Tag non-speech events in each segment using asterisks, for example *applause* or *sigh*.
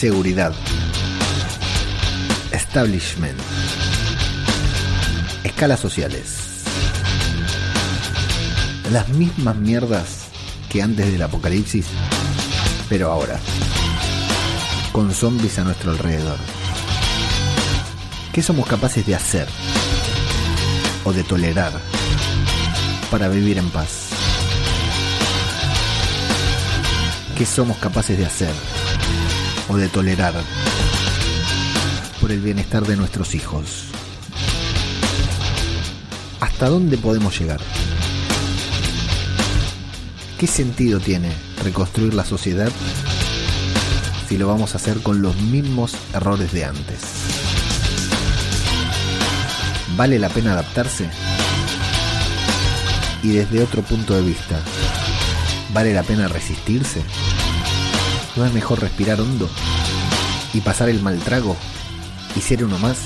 seguridad, establishment, escalas sociales. Las mismas mierdas que antes del apocalipsis, pero ahora, con zombies a nuestro alrededor. ¿Qué somos capaces de hacer o de tolerar para vivir en paz? ¿Qué somos capaces de hacer o de tolerar por el bienestar de nuestros hijos? ¿Hasta dónde podemos llegar? ¿Qué sentido tiene reconstruir la sociedad si lo vamos a hacer con los mismos errores de antes? ¿Vale la pena adaptarse? Y desde otro punto de vista, ¿vale la pena resistirse? ¿No es mejor respirar hondo y pasar el mal trago y ser uno más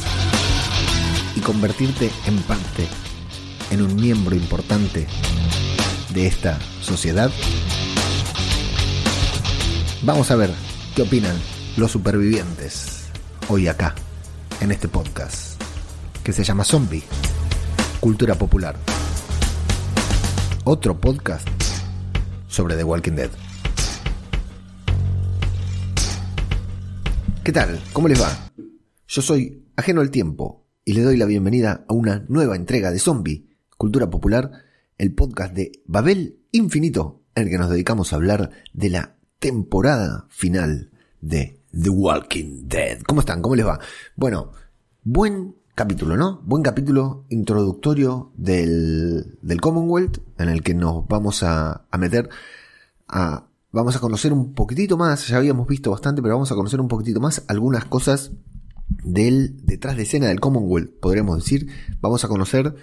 y convertirte en parte, en un miembro importante de esta sociedad? Vamos a ver qué opinan los supervivientes hoy acá, en este podcast, que se llama Zombie, Cultura Popular. Otro podcast sobre The Walking Dead. ¿Qué tal? ¿Cómo les va? Yo soy Ajeno al Tiempo y le doy la bienvenida a una nueva entrega de Zombie, Cultura Popular, el podcast de Babel Infinito, en el que nos dedicamos a hablar de la temporada final de The Walking Dead. ¿Cómo están? ¿Cómo les va? Bueno, buen capítulo, ¿no? Buen capítulo introductorio del, del Commonwealth, en el que nos vamos a, a meter a vamos a conocer un poquitito más, ya habíamos visto bastante, pero vamos a conocer un poquitito más algunas cosas del detrás de escena del Commonwealth, podríamos decir. Vamos a conocer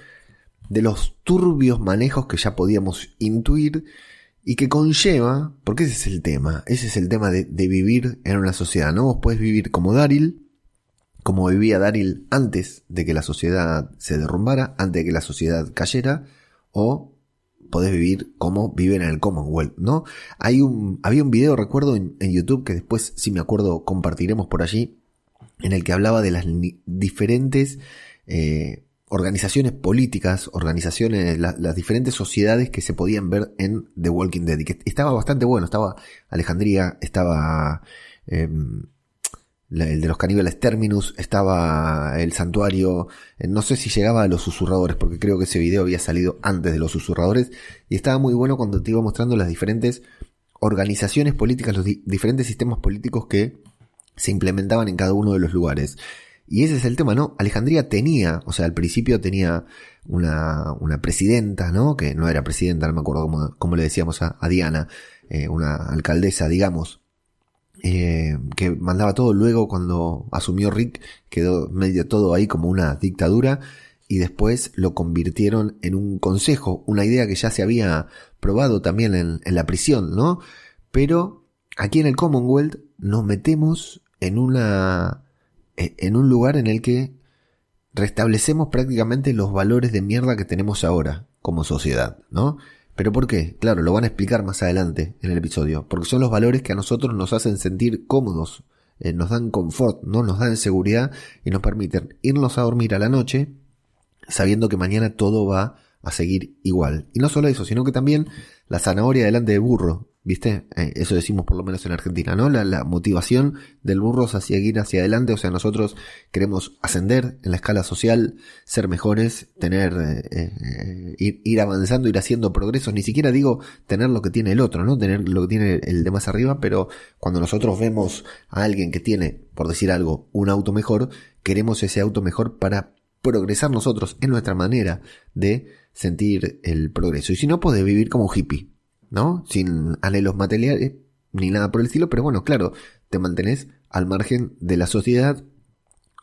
de los turbios manejos que ya podíamos intuir y que conlleva, porque ese es el tema, ese es el tema de, de vivir en una sociedad, ¿no? Vos podés vivir como Daryl, como vivía Daryl antes de que la sociedad se derrumbara, antes de que la sociedad cayera, o podés vivir como viven en el Commonwealth, ¿no? Hay un, había un video, recuerdo, en, YouTube que después, si me acuerdo, compartiremos por allí, en el que hablaba de las diferentes eh, organizaciones políticas, organizaciones, las diferentes sociedades que se podían ver en The Walking Dead. Y que estaba bastante bueno, estaba Alejandría, estaba... Em, el de los caníbales Terminus, estaba el santuario, eh, no sé si llegaba a los susurradores, porque creo que ese video había salido antes de los susurradores, y estaba muy bueno cuando te iba mostrando las diferentes organizaciones políticas, los diferentes sistemas políticos que se implementaban en cada uno de los lugares. Y ese es el tema, ¿no? Alejandría tenía, o sea, al principio tenía una, una presidenta, ¿no? Que no era presidenta, no me acuerdo cómo, le decíamos a, Diana, eh, una alcaldesa, digamos, eh, que mandaba todo. Luego, cuando asumió Rick, quedó medio todo ahí como una dictadura. Y después lo convirtieron en un consejo, una idea que ya se había probado también en, en la prisión, ¿no? Pero aquí en el Commonwealth nos metemos en una e, en un lugar en el que restablecemos prácticamente los valores de mierda que tenemos ahora como sociedad, ¿no? ¿Pero por qué? Claro, lo van a explicar más adelante en el episodio. Porque son los valores que a nosotros nos hacen sentir cómodos, eh, nos dan confort, ¿no? nos dan seguridad y nos permiten irnos a dormir a la noche sabiendo que mañana todo va a seguir igual. Y no solo eso, sino que también la zanahoria delante de burro, ¿Viste? Eh, eso decimos por lo menos en Argentina, ¿no? La, motivación del burro es hacia ir hacia adelante, o sea, nosotros queremos ascender en la escala social, ser mejores, tener, eh, eh, ir, avanzando, ir haciendo progresos, ni siquiera digo tener lo que tiene el otro, ¿no? Tener lo que tiene el de más arriba, pero cuando nosotros vemos a alguien que tiene, por decir algo, un auto mejor, queremos ese auto mejor para progresar nosotros en nuestra manera de sentir el progreso. Y si no, puede vivir como hippie, ¿no? Sin anhelos materiales ni nada por el estilo, pero bueno, claro, te mantenés al margen de la sociedad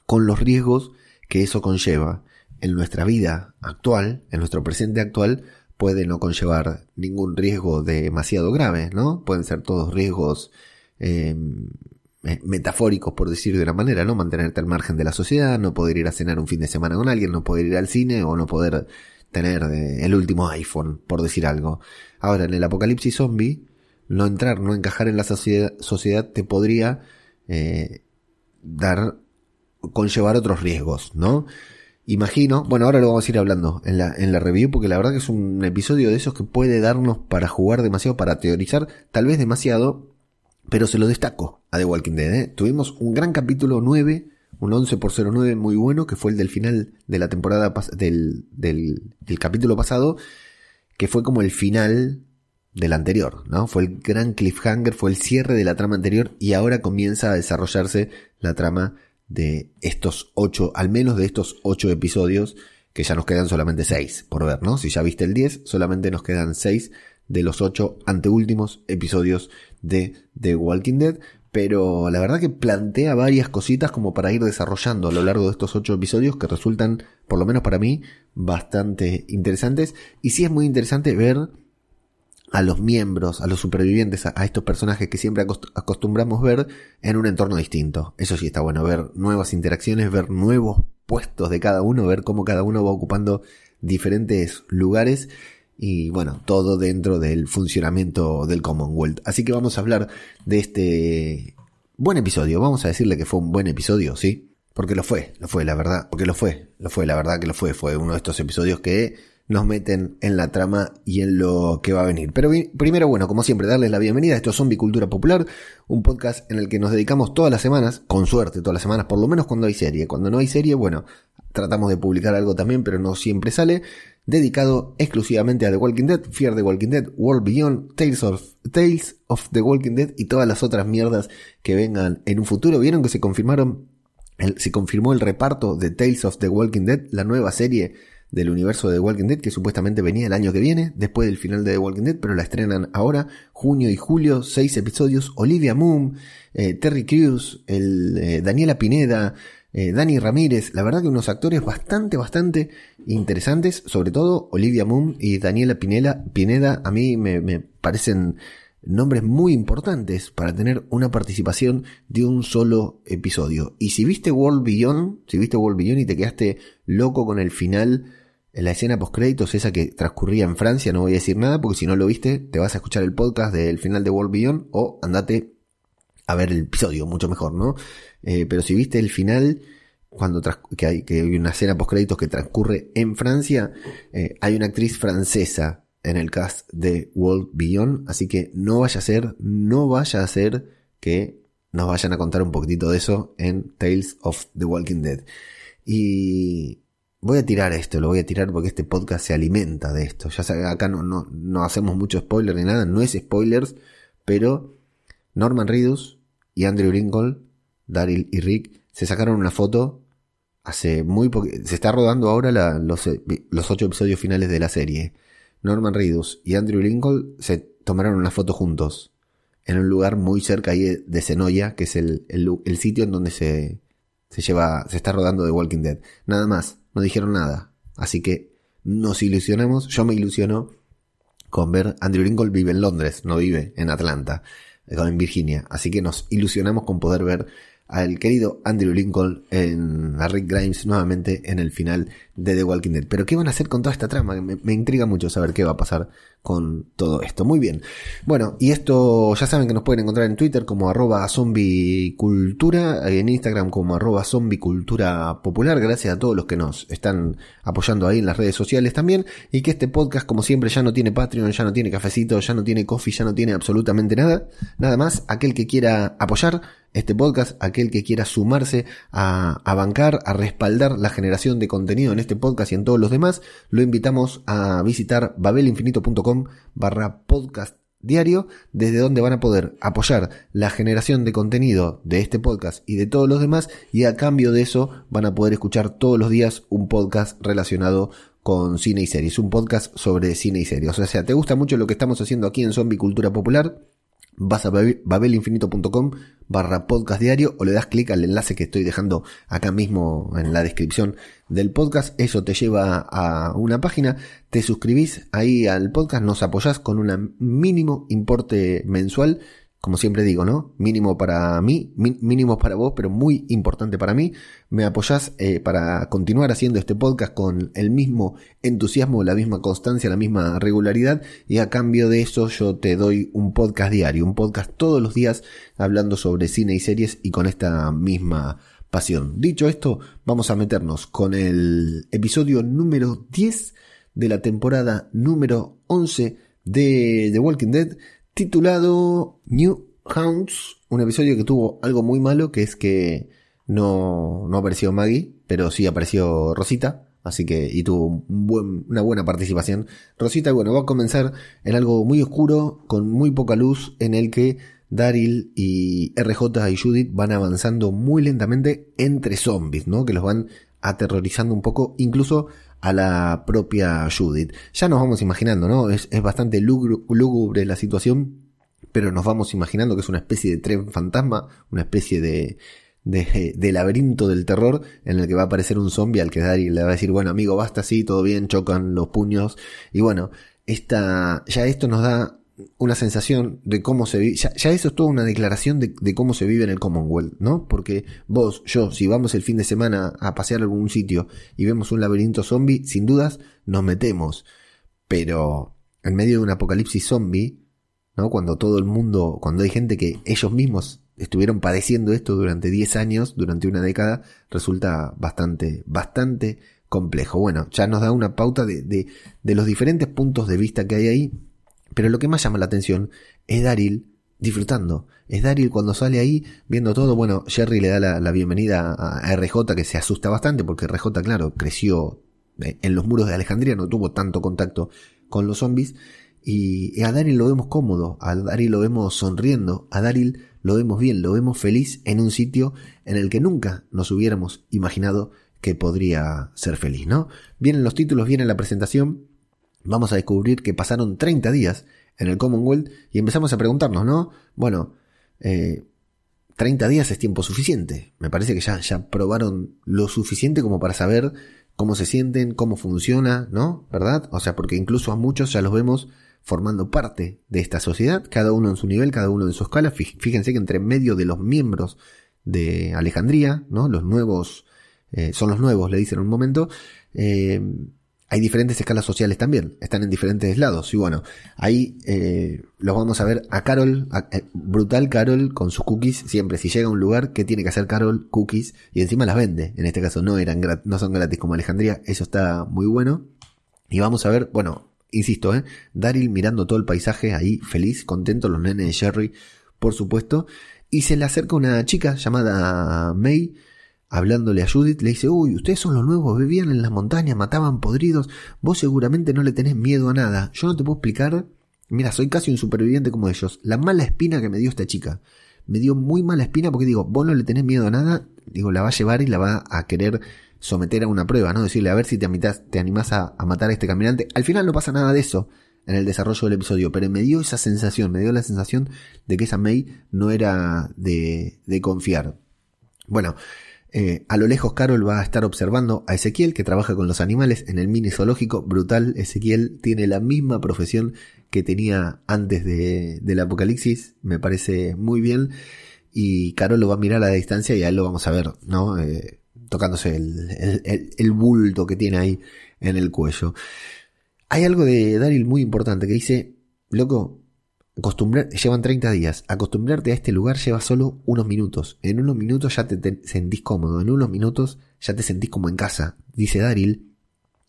con los riesgos que eso conlleva. En nuestra vida actual, en nuestro presente actual, puede no conllevar ningún riesgo demasiado grave, ¿no? Pueden ser todos riesgos em, metafóricos, por decir de una manera, ¿no? Mantenerte al margen de la sociedad, no poder ir a cenar un fin de semana con alguien, no poder ir al cine o no poder tener eh, el último iPhone, por decir algo. Ahora, en el apocalipsis zombie, no entrar, no encajar en la sociedad, te podría eh, dar, conllevar otros riesgos, ¿no? Imagino, bueno, ahora lo vamos a ir hablando en la, en la review, porque la verdad que es un episodio de esos que puede darnos para jugar demasiado, para teorizar, tal vez demasiado, pero se lo destaco a The Walking Dead. ¿eh? Tuvimos un gran capítulo 9, un 11 por 09 muy bueno, que fue el del final de la temporada, del, del, capítulo pasado, que fue como el final del anterior, ¿no? Fue el gran cliffhanger, fue el cierre de la trama anterior y ahora comienza a desarrollarse la trama de estos ocho, al menos de estos ocho episodios, que ya nos quedan solamente seis por ver, ¿no? Si ya viste el 10, solamente nos quedan seis de los ocho anteúltimos episodios de The Walking Dead. Pero la verdad que plantea varias cositas como para ir desarrollando a lo largo de estos ocho episodios que resultan, por lo menos para mí, bastante interesantes. Y sí es muy interesante ver a los miembros, a los supervivientes, a, estos personajes que siempre acostumbramos ver en un entorno distinto. Eso sí está bueno, ver nuevas interacciones, ver nuevos puestos de cada uno, ver cómo cada uno va ocupando diferentes lugares y bueno, todo dentro del funcionamiento del Commonwealth. Así que vamos a hablar de este buen episodio. Vamos a decirle que fue un buen episodio, ¿sí? Porque lo fue, lo fue, la verdad. Porque lo fue, lo fue, la verdad que lo fue. Fue uno de estos episodios que nos meten en la trama y en lo que va a venir. Pero primero, bueno, como siempre, darles la bienvenida esto Zombie Cultura Popular, un podcast en el que nos dedicamos todas las semanas, con suerte todas las semanas, por lo menos cuando hay serie. Cuando no hay serie, bueno, tratamos de publicar algo también, pero no siempre sale, dedicado exclusivamente a The Walking Dead, Fear the Walking Dead, World Beyond, Tales of, Tales of the Walking Dead y todas las otras mierdas que vengan en un futuro. ¿Vieron que se confirmaron, se confirmó el reparto de Tales of the Walking Dead, la nueva serie del universo de The Walking Dead que supuestamente venía el año que viene, después del final de The Walking Dead, pero la estrenan ahora, junio y julio, seis episodios, Olivia Moon, eh, Terry Crews, el, eh, Daniela Pineda, eh, Dani Ramírez, la verdad que unos actores bastante, bastante interesantes, sobre todo Olivia Moon y Daniela Pinela, Pineda, a mí me, me parecen nombres muy importantes para tener una participación de un solo episodio. Y si viste World Beyond, si viste World Beyond y te quedaste loco con el final, en la escena post créditos, esa que transcurría en Francia, no voy a decir nada porque si no lo viste, te vas a escuchar el podcast del final de World Beyond o andate a ver el episodio, mucho mejor, ¿no? Eh, pero si viste el final, cuando que, hay, que hay una escena post créditos que transcurre en Francia, eh, hay una actriz francesa en el cast de World Beyond, así que no vaya a ser, no vaya a ser que nos vayan a contar un poquitito de eso en Tales of the Walking Dead. Y voy a tirar esto, lo voy a tirar porque este podcast se alimenta de esto. Ya sabes, acá no, no, no hacemos mucho spoiler ni nada, no es spoilers, pero Norman Reedus y Andrew Lincoln, Daryl y Rick se sacaron una foto hace muy poco. Se está rodando ahora los, los ocho episodios finales de la serie. Norman Reedus y Andrew Lincoln se tomaron una foto juntos en un lugar muy cerca ahí de Senoia, que es el, el, sitio en donde se, se lleva, se está rodando The Walking Dead. Nada más, no dijeron nada. Así que nos ilusionamos, yo me ilusiono con ver Andrew Lincoln vive en Londres, no vive en Atlanta, en Virginia. Así que nos ilusionamos con poder ver al querido Andrew Lincoln en a Rick Grimes nuevamente en el final de The Walking Dead. Pero ¿qué van a hacer con toda esta trama? Me, me, intriga mucho saber qué va a pasar con todo esto. Muy bien. Bueno, y esto ya saben que nos pueden encontrar en Twitter como arroba zombicultura, en Instagram como arroba zombicultura popular. Gracias a todos los que nos están apoyando ahí en las redes sociales también. Y que este podcast, como siempre, ya no tiene Patreon, ya no tiene cafecito, ya no tiene coffee, ya no tiene absolutamente nada. Nada más, aquel que quiera apoyar este podcast, aquel que quiera sumarse a, a, bancar, a respaldar la generación de contenido en este podcast y en todos los demás, lo invitamos a visitar babelinfinito.com barra podcast diario, desde donde van a poder apoyar la generación de contenido de este podcast y de todos los demás, y a cambio de eso van a poder escuchar todos los días un podcast relacionado con cine y series, un podcast sobre cine y series. O sea, ¿te gusta mucho lo que estamos haciendo aquí en Zombie Cultura Popular? Vas a babelinfinito.com barra podcast diario o le das clic al enlace que estoy dejando acá mismo en la descripción del podcast. Eso te lleva a una página, te suscribís ahí al podcast, nos apoyás con un mínimo importe mensual como siempre digo, ¿no? Mínimo para mí, mínimo para vos, pero muy importante para mí. Me apoyás eh, para continuar haciendo este podcast con el mismo entusiasmo, la misma constancia, la misma regularidad. Y a cambio de eso yo te doy un podcast diario, un podcast todos los días hablando sobre cine y series y con esta misma pasión. Dicho esto, vamos a meternos con el episodio número 10 de la temporada número 11 de The Walking Dead titulado New Hounds, un episodio que tuvo algo muy malo, que es que no, no apareció Maggie, pero sí apareció Rosita, así que, y tuvo una buena participación. Rosita, bueno, va a comenzar en algo muy oscuro, con muy poca luz, en el que Daryl y RJ y Judith van avanzando muy lentamente entre zombies, ¿no? Que los van aterrorizando un poco, incluso a la propia Judith. Ya nos vamos imaginando, ¿no? Es, bastante lúgubre la situación, pero nos vamos imaginando que es una especie de tren fantasma, una especie de, de, laberinto del terror en el que va a aparecer un zombie al que Daryl le va a decir, bueno amigo, basta así, todo bien, chocan los puños. Y bueno, esta, ya esto nos da una sensación de cómo se vive, ya, eso es toda una declaración de, cómo se vive en el Commonwealth, ¿no? Porque vos, yo, si vamos el fin de semana a pasear a algún sitio y vemos un laberinto zombie, sin dudas nos metemos. Pero en medio de un apocalipsis zombie, ¿no? Cuando todo el mundo, cuando hay gente que ellos mismos estuvieron padeciendo esto durante 10 años, durante una década, resulta bastante, bastante complejo. Bueno, ya nos da una pauta de, de, de los diferentes puntos de vista que hay ahí pero lo que más llama la atención es Daryl disfrutando. Es Daryl cuando sale ahí viendo todo. Bueno, Jerry le da la, bienvenida a RJ que se asusta bastante porque RJ, claro, creció eh, en los muros de Alejandría, no tuvo tanto contacto con los zombies. Y a Daryl lo vemos cómodo, a Daryl lo vemos sonriendo, a Daryl lo vemos bien, lo vemos feliz en un sitio en el que nunca nos hubiéramos imaginado que podría ser feliz, ¿no? Vienen los títulos, viene la presentación, vamos a descubrir que pasaron 30 días en el Commonwealth y empezamos a preguntarnos, ¿no? Bueno, eh, 30 días es tiempo suficiente. Me parece que ya, ya probaron lo suficiente como para saber cómo se sienten, cómo funciona, ¿no? ¿Verdad? O sea, porque incluso a muchos ya los vemos formando parte de esta sociedad, cada uno en su nivel, cada uno en su escala. Fíjense que entre medio de los miembros de Alejandría, ¿no? Los nuevos, eh, son los nuevos, le dicen en un momento, eh, hay diferentes escalas sociales también, están en diferentes lados. Y bueno, ahí eh, los vamos a ver a Carol, eh, brutal Carol con sus cookies, siempre si llega a un lugar, ¿qué tiene que hacer Carol? Cookies, y encima las vende. En este caso no eran no son gratis como Alejandría, eso está muy bueno. Y vamos a ver, bueno, insisto, eh, Daryl mirando todo el paisaje ahí, feliz, contento, los nenes de Sherry, por supuesto. Y se le acerca una chica llamada May, hablándole a Judith, le dice, uy, ustedes son los nuevos, vivían en las montañas, mataban podridos, vos seguramente no le tenés miedo a nada. Yo no te puedo explicar, mira, soy casi un superviviente como ellos. La mala espina que me dio esta chica. Me dio muy mala espina porque digo, vos no le tenés miedo a nada, digo, la va a llevar y la va a querer someter a una prueba, ¿no? Decirle, a ver si te, amitas, te animás a, matar a este caminante. Al final no pasa nada de eso en el desarrollo del episodio, pero me dio esa sensación, me dio la sensación de que esa May no era de confiar. Bueno, eh, a lo lejos Carol va a estar observando a Ezequiel que trabaja con los animales en el mini zoológico. Brutal, Ezequiel tiene la misma profesión que tenía antes de, del apocalipsis. Me parece muy bien. Y Carol lo va a mirar a la distancia y a él lo vamos a ver, ¿no? Eh, tocándose el, el, el, bulto que tiene ahí en el cuello. Hay algo de Daryl muy importante que dice, loco, Acostumbrar, llevan 30 días. Acostumbrarte a este lugar lleva solo unos minutos. En unos minutos ya te, sentís cómodo. En unos minutos ya te sentís como en casa. Dice Daryl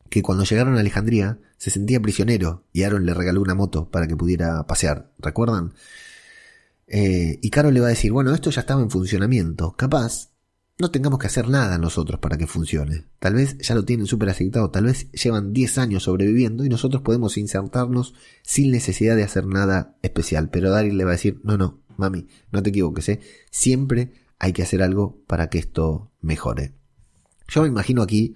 que cuando llegaron a Alejandría se sentía prisionero y Aaron le regaló una moto para que pudiera pasear. ¿Recuerdan? Eh, y Carol le va a decir, bueno, esto ya estaba en funcionamiento. Capaz no tengamos que hacer nada nosotros para que funcione. Tal vez ya lo tienen súper aceitado, tal vez llevan 10 años sobreviviendo y nosotros podemos insertarnos sin necesidad de hacer nada especial. Pero Daryl le va a decir, no, no, mami, no te equivoques, ¿eh? siempre hay que hacer algo para que esto mejore. Yo me imagino aquí,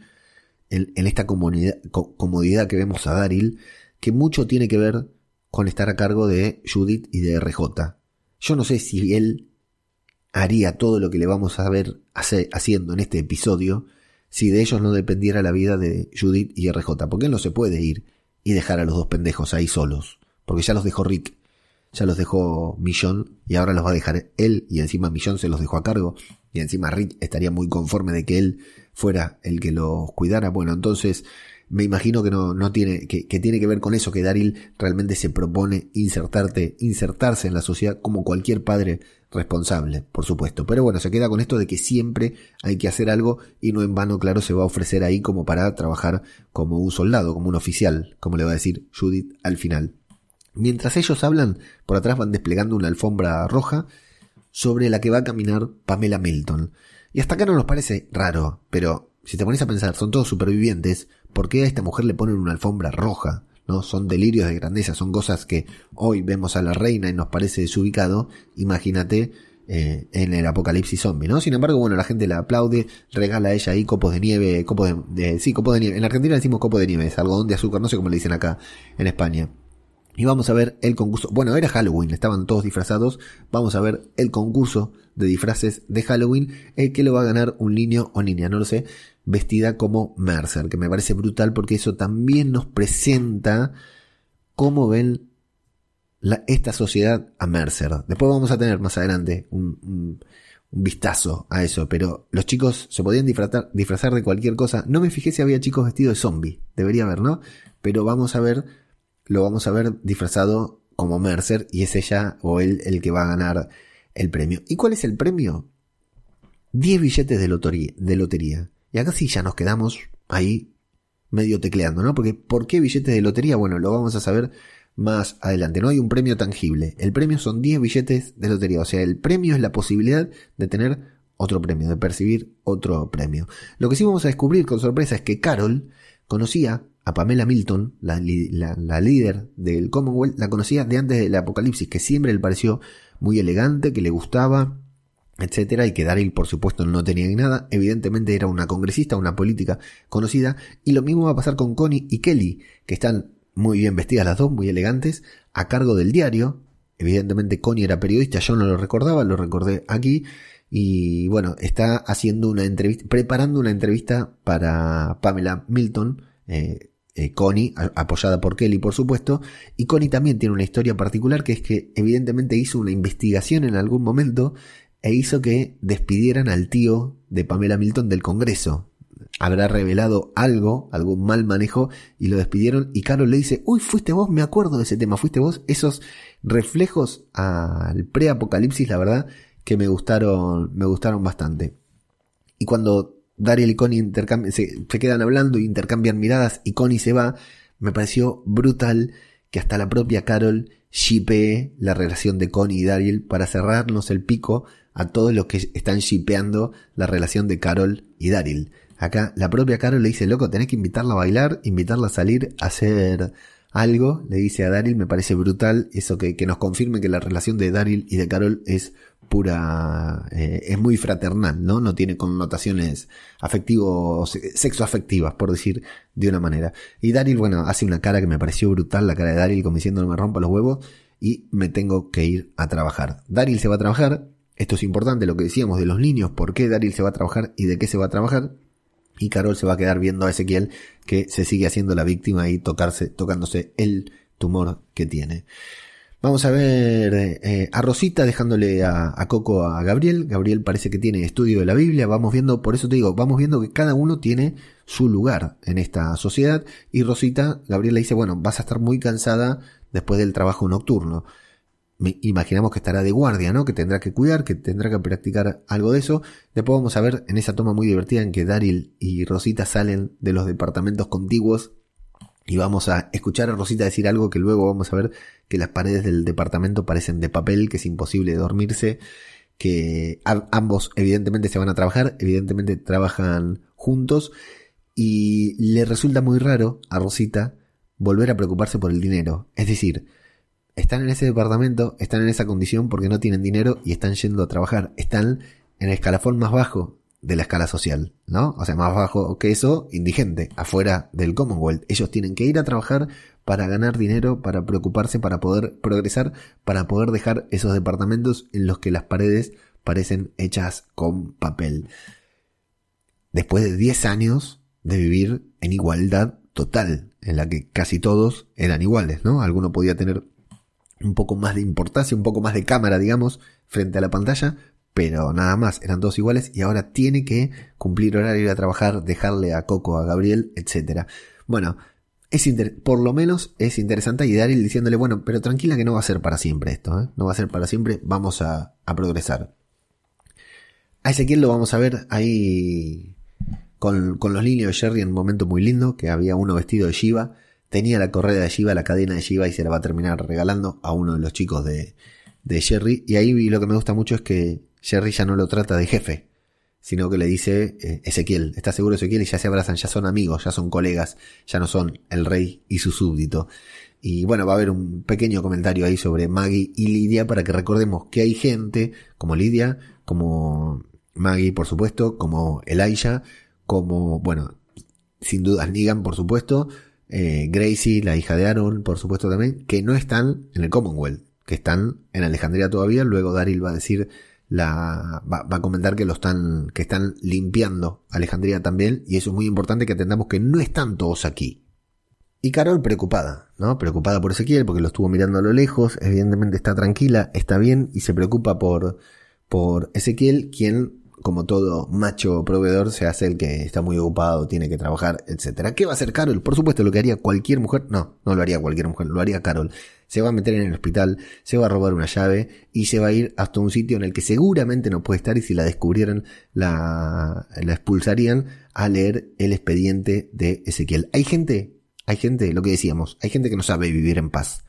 en, esta comodidad que vemos a Daryl, que mucho tiene que ver con estar a cargo de Judith y de RJ. Yo no sé si él haría todo lo que le vamos a ver haciendo en este episodio si de ellos no dependiera la vida de Judith y RJ. Porque él no se puede ir y dejar a los dos pendejos ahí solos. Porque ya los dejó Rick. ya los dejó Millón y ahora los va a dejar él y encima Millón se los dejó a cargo y encima Rick estaría muy conforme de que él fuera el que los cuidara. Bueno, entonces me imagino que no, tiene, que, que, tiene que ver con eso, que Daryl realmente se propone insertarte, insertarse en la sociedad como cualquier padre responsable, por supuesto. Pero bueno, se queda con esto de que siempre hay que hacer algo y no en vano, claro, se va a ofrecer ahí como para trabajar como un soldado, como un oficial, como le va a decir Judith al final. Mientras ellos hablan, por atrás van desplegando una alfombra roja sobre la que va a caminar Pamela Milton. Y hasta acá no nos parece raro, pero si te pones a pensar, son todos supervivientes, ¿por qué a esta mujer le ponen una alfombra roja? ¿No? Son delirios de grandeza, son cosas que hoy vemos a la reina y nos parece desubicado. Imagínate eh, en el apocalipsis zombie, ¿no? Sin embargo, bueno, la gente la aplaude, regala a ella ahí copos de nieve, copos de, sí, copos de nieve. En Argentina decimos copo de nieve, es algodón de azúcar, no sé cómo le dicen acá en España. Y vamos a ver el concurso. Bueno, era Halloween, estaban todos disfrazados. Vamos a ver el concurso de disfraces de Halloween. El que lo va a ganar un niño o niña, no lo sé. Vestida como Mercer, que me parece brutal porque eso también nos presenta cómo ven esta sociedad a Mercer. Después vamos a tener más adelante un, vistazo a eso, pero los chicos se podían disfrazar, de cualquier cosa. No me fijé si había chicos vestidos de zombie. Debería haber, ¿no? Pero vamos a ver lo vamos a ver disfrazado como Mercer y es ella o él el que va a ganar el premio. ¿Y cuál es el premio? 10 billetes de lotería. Y acá sí ya nos quedamos ahí medio tecleando, ¿no? Porque ¿por qué billetes de lotería? Bueno, lo vamos a saber más adelante. No hay un premio tangible. El premio son 10 billetes de lotería. O sea, el premio es la posibilidad de tener otro premio, de percibir otro premio. Lo que sí vamos a descubrir con sorpresa es que Carol conocía a Pamela Milton, la, la, líder del Commonwealth, la conocía de antes del apocalipsis, que siempre le pareció muy elegante, que le gustaba, etcétera, y que Daryl, por supuesto, no tenía ni nada. Evidentemente era una congresista, una política conocida, y lo mismo va a pasar con Connie y Kelly, que están muy bien vestidas las dos, muy elegantes, a cargo del diario. Evidentemente Connie era periodista, yo no lo recordaba, lo recordé aquí. Y bueno, está haciendo una entrevista, preparando una entrevista para Pamela Milton, eh, eh, Connie, apoyada por Kelly por supuesto, y Connie también tiene una historia particular que es que evidentemente hizo una investigación en algún momento e hizo que despidieran al tío de Pamela Milton del Congreso. Habrá revelado algo, algún mal manejo, y lo despidieron. Y Carol le dice, uy, fuiste vos, me acuerdo de ese tema, fuiste vos. Esos reflejos al pre-apocalipsis, la verdad, que me gustaron, me gustaron bastante. Y cuando Daryl y Connie se, se, quedan hablando intercambian miradas y Connie se va, me pareció brutal que hasta la propia Carol shipee la relación de Connie y Daryl para cerrarnos el pico a todos los que están shipeando la relación de Carol y Daryl. Acá la propia Carol le dice, loco, tenés que invitarla a bailar, invitarla a salir, a hacer algo, le dice a Daryl, me parece brutal eso que, que nos confirme que la relación de Daryl y de Carol es pura, eh, es muy fraternal, ¿no? No tiene connotaciones afectivos, sexoafectivas, por decir de una manera. Y Daryl, bueno, hace una cara que me pareció brutal, la cara de Daryl como diciendo no me rompa los huevos y me tengo que ir a trabajar. Daryl se va a trabajar, esto es importante, lo que decíamos de los niños, por qué Daryl se va a trabajar y de qué se va a trabajar. Y Carol se va a quedar viendo a Ezequiel que se sigue haciendo la víctima y tocarse, tocándose el tumor que tiene. Vamos a ver eh, a Rosita dejándole a, a, Coco a Gabriel. Gabriel parece que tiene estudio de la Biblia. Vamos viendo, por eso te digo, vamos viendo que cada uno tiene su lugar en esta sociedad. Y Rosita, Gabriel le dice, bueno, vas a estar muy cansada después del trabajo nocturno. Me imaginamos que estará de guardia, ¿no? Que tendrá que cuidar, que tendrá que practicar algo de eso. Después vamos a ver en esa toma muy divertida en que Daryl y Rosita salen de los departamentos contiguos y vamos a escuchar a Rosita decir algo que luego vamos a ver que las paredes del departamento parecen de papel, que es imposible dormirse, que ambos evidentemente se van a trabajar, evidentemente trabajan juntos y le resulta muy raro a Rosita volver a preocuparse por el dinero. Es decir, están en ese departamento, están en esa condición porque no tienen dinero y están yendo a trabajar. Están en el escalafón más bajo de la escala social, ¿no? O sea, más bajo que eso, indigente, afuera del Commonwealth. Ellos tienen que ir a trabajar para ganar dinero, para preocuparse, para poder progresar, para poder dejar esos departamentos en los que las paredes parecen hechas con papel. Después de 10 años de vivir en igualdad total, en la que casi todos eran iguales, ¿no? Alguno podía tener un poco más de importancia, un poco más de cámara, digamos, frente a la pantalla, pero nada más, eran todos iguales y ahora tiene que cumplir horario, ir a trabajar, dejarle a Coco, a Gabriel, etc. Bueno, es por lo menos es interesante y Daryl diciéndole, bueno, pero tranquila que no va a ser para siempre esto, ¿eh? no va a ser para siempre, vamos a, progresar. A Ezequiel lo vamos a ver ahí con, con los niños de Jerry en un momento muy lindo, que había uno vestido de Shiva, tenía la correa de Shiva, la cadena de Shiva y se la va a terminar regalando a uno de los chicos de, de Jerry. Y ahí lo que me gusta mucho es que Jerry ya no lo trata de jefe, sino que le dice eh, Ezequiel, ¿estás seguro Ezequiel? Y ya se abrazan, ya son amigos, ya son colegas, ya no son el rey y su súbdito. Y bueno, va a haber un pequeño comentario ahí sobre Maggie y Lidia para que recordemos que hay gente como Lidia, como Maggie, por supuesto, como Elijah, como, bueno, sin dudas Negan, por supuesto, eh, Gracie, la hija de Aaron, por supuesto también, que no están en el Commonwealth, que están en Alejandría todavía. Luego Daryl va a decir la, va, a comentar que lo están, que están limpiando Alejandría también, y eso es muy importante que entendamos que no están todos aquí. Y Carol preocupada, ¿no? Preocupada por Ezequiel porque lo estuvo mirando a lo lejos, evidentemente está tranquila, está bien y se preocupa por, por Ezequiel, quien como todo macho proveedor, se hace el que está muy ocupado, tiene que trabajar, etcétera. ¿Qué va a hacer Carol? Por supuesto, lo que haría cualquier mujer, no, no lo haría cualquier mujer, lo haría Carol. Se va a meter en el hospital, se va a robar una llave y se va a ir hasta un sitio en el que seguramente no puede estar y si la descubrieran la, la expulsarían a leer el expediente de Ezequiel. Hay gente, hay gente, lo que decíamos, hay gente que no sabe vivir en paz.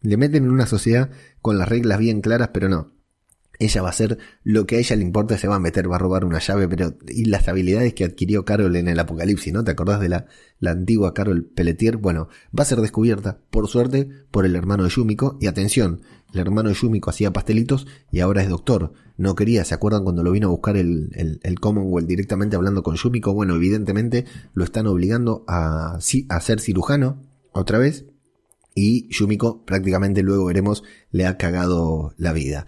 Le meten en una sociedad con las reglas bien claras, pero no, ella va a hacer lo que a ella le importa, se va a meter, va a robar una llave, pero y las habilidades que adquirió Carol en el apocalipsis, ¿no? ¿Te acordás de la, la antigua Carol Pelletier? Bueno, va a ser descubierta, por suerte, por el hermano de Yumiko, y atención, el hermano de Yumiko hacía pastelitos y ahora es doctor. No quería, ¿se acuerdan cuando lo vino a buscar el, el, el Commonwealth directamente hablando con Yumiko? Bueno, evidentemente lo están obligando a, a ser cirujano otra vez. Y Yumiko prácticamente luego veremos le ha cagado la vida.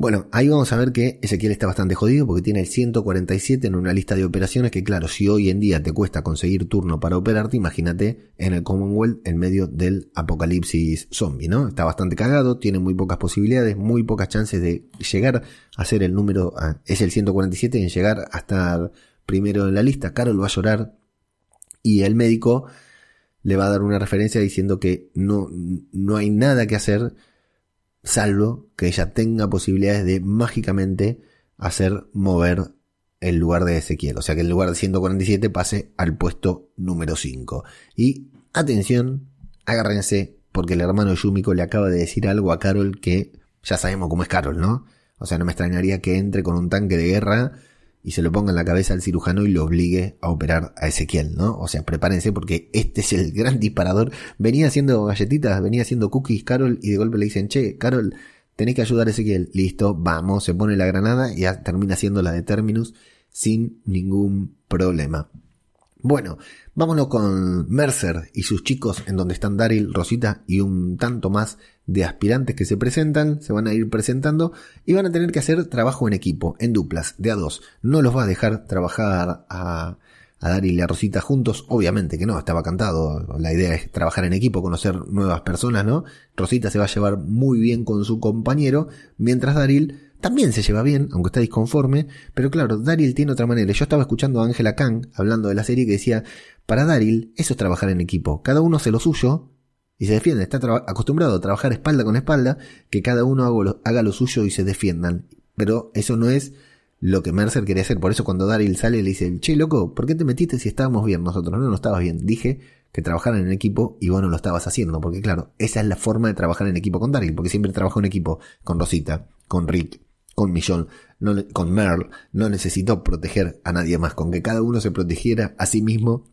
Bueno, ahí vamos a ver que Ezequiel está bastante jodido porque tiene el 147 en una lista de operaciones que claro, si hoy en día te cuesta conseguir turno para operarte, imagínate en el Commonwealth en medio del apocalipsis zombie, ¿no? Está bastante cagado, tiene muy pocas posibilidades, muy pocas chances de llegar a ser el número, es el 147 en llegar a estar primero en la lista. Carol va a llorar y el médico le va a dar una referencia diciendo que no, no hay nada que hacer salvo que ella tenga posibilidades de mágicamente hacer mover el lugar de Ezequiel. O sea que el lugar de 147 pase al puesto número 5. Y atención, agárrense, porque el hermano Yumiko le acaba de decir algo a Carol que ya sabemos cómo es Carol, ¿no? O sea, no me extrañaría que entre con un tanque de guerra y se lo ponga en la cabeza al cirujano y lo obligue a operar a Ezequiel, ¿no? O sea, prepárense porque este es el *laughs* gran disparador. Venía haciendo galletitas, venía haciendo cookies, Carol, y de golpe le dicen, che, Carol, tenés que ayudar a Ezequiel. Listo, vamos, se pone la granada y termina haciendo la de Terminus sin ningún problema. Bueno, vámonos con Mercer y sus chicos en donde están Daryl, Rosita y un tanto más de aspirantes que se presentan, se van a ir presentando y van a tener que hacer trabajo en equipo, en duplas, de a dos. No los va a dejar trabajar a, a Daryl y a Rosita juntos, obviamente que no, estaba cantado, la idea es trabajar en equipo, conocer nuevas personas, ¿no? Rosita se va a llevar muy bien con su compañero, mientras Daryl también se lleva bien, aunque está disconforme, pero claro, Daryl tiene otra manera. Yo estaba escuchando a Angela Kang hablando de la serie que decía, para Daryl eso es trabajar en equipo, cada uno hace lo suyo, y se defiende. Está acostumbrado a trabajar espalda con espalda, que cada uno haga lo, suyo y se defiendan. Pero eso no es lo que Mercer quería hacer. Por eso cuando Daryl sale le dice, che, loco, ¿por qué te metiste si estábamos bien nosotros? No, no estabas bien. Dije que trabajaran en equipo y vos no lo estabas haciendo. Porque claro, esa es la forma de trabajar en equipo con Daryl. Porque siempre trabajó en equipo con Rosita, con Rick, con Millón, con Merle. No necesitó proteger a nadie más. Con que cada uno se protegiera a sí mismo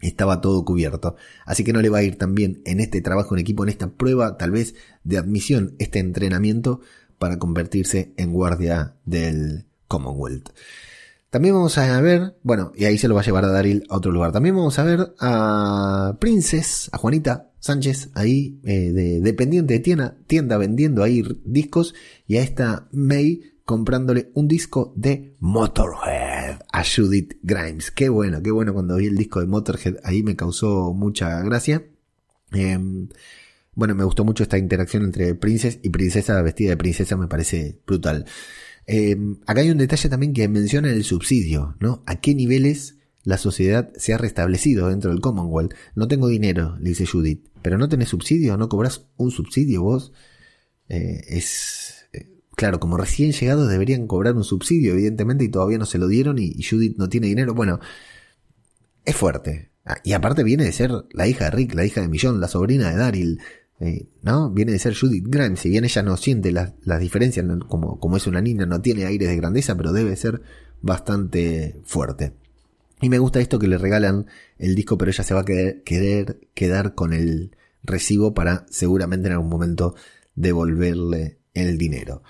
estaba todo cubierto. Así que no le va a ir tan bien en este trabajo en equipo, en esta prueba tal vez de admisión, este entrenamiento para convertirse en guardia del Commonwealth. También vamos a ver, bueno, y ahí se lo va a llevar a Daryl a otro lugar. También vamos a ver a Princess, a Juanita Sánchez, ahí eh, de dependiente de tienda, tienda vendiendo ahí discos, y a esta May comprándole un disco de Motorhead a Judith Grimes. Qué bueno, qué bueno cuando vi el disco de Motorhead, ahí me causó mucha gracia. Em, Bueno, me gustó mucho esta interacción entre Princess y Princesa vestida de princesa, me parece brutal. Eh, acá hay un detalle también que menciona el subsidio, ¿no? ¿A qué niveles la sociedad se ha restablecido dentro del Commonwealth? No tengo dinero, le dice Judith, pero no tenés subsidio, no cobras un subsidio vos. Eh, es eh, claro, como recién llegados deberían cobrar un subsidio, evidentemente, y todavía no se lo dieron y, Judith no tiene dinero. Bueno, es fuerte. Ah, y aparte viene de ser la hija de Rick, la hija de Millón, la sobrina de Daryl. Eh, ¿no? Viene de ser Judith Grant, si bien ella no siente las, diferencias, como, como es una niña, no tiene aires de grandeza, pero debe ser bastante fuerte. Y me gusta esto que le regalan el disco, pero ella se va a querer, quedar con el recibo para seguramente en algún momento devolverle el dinero.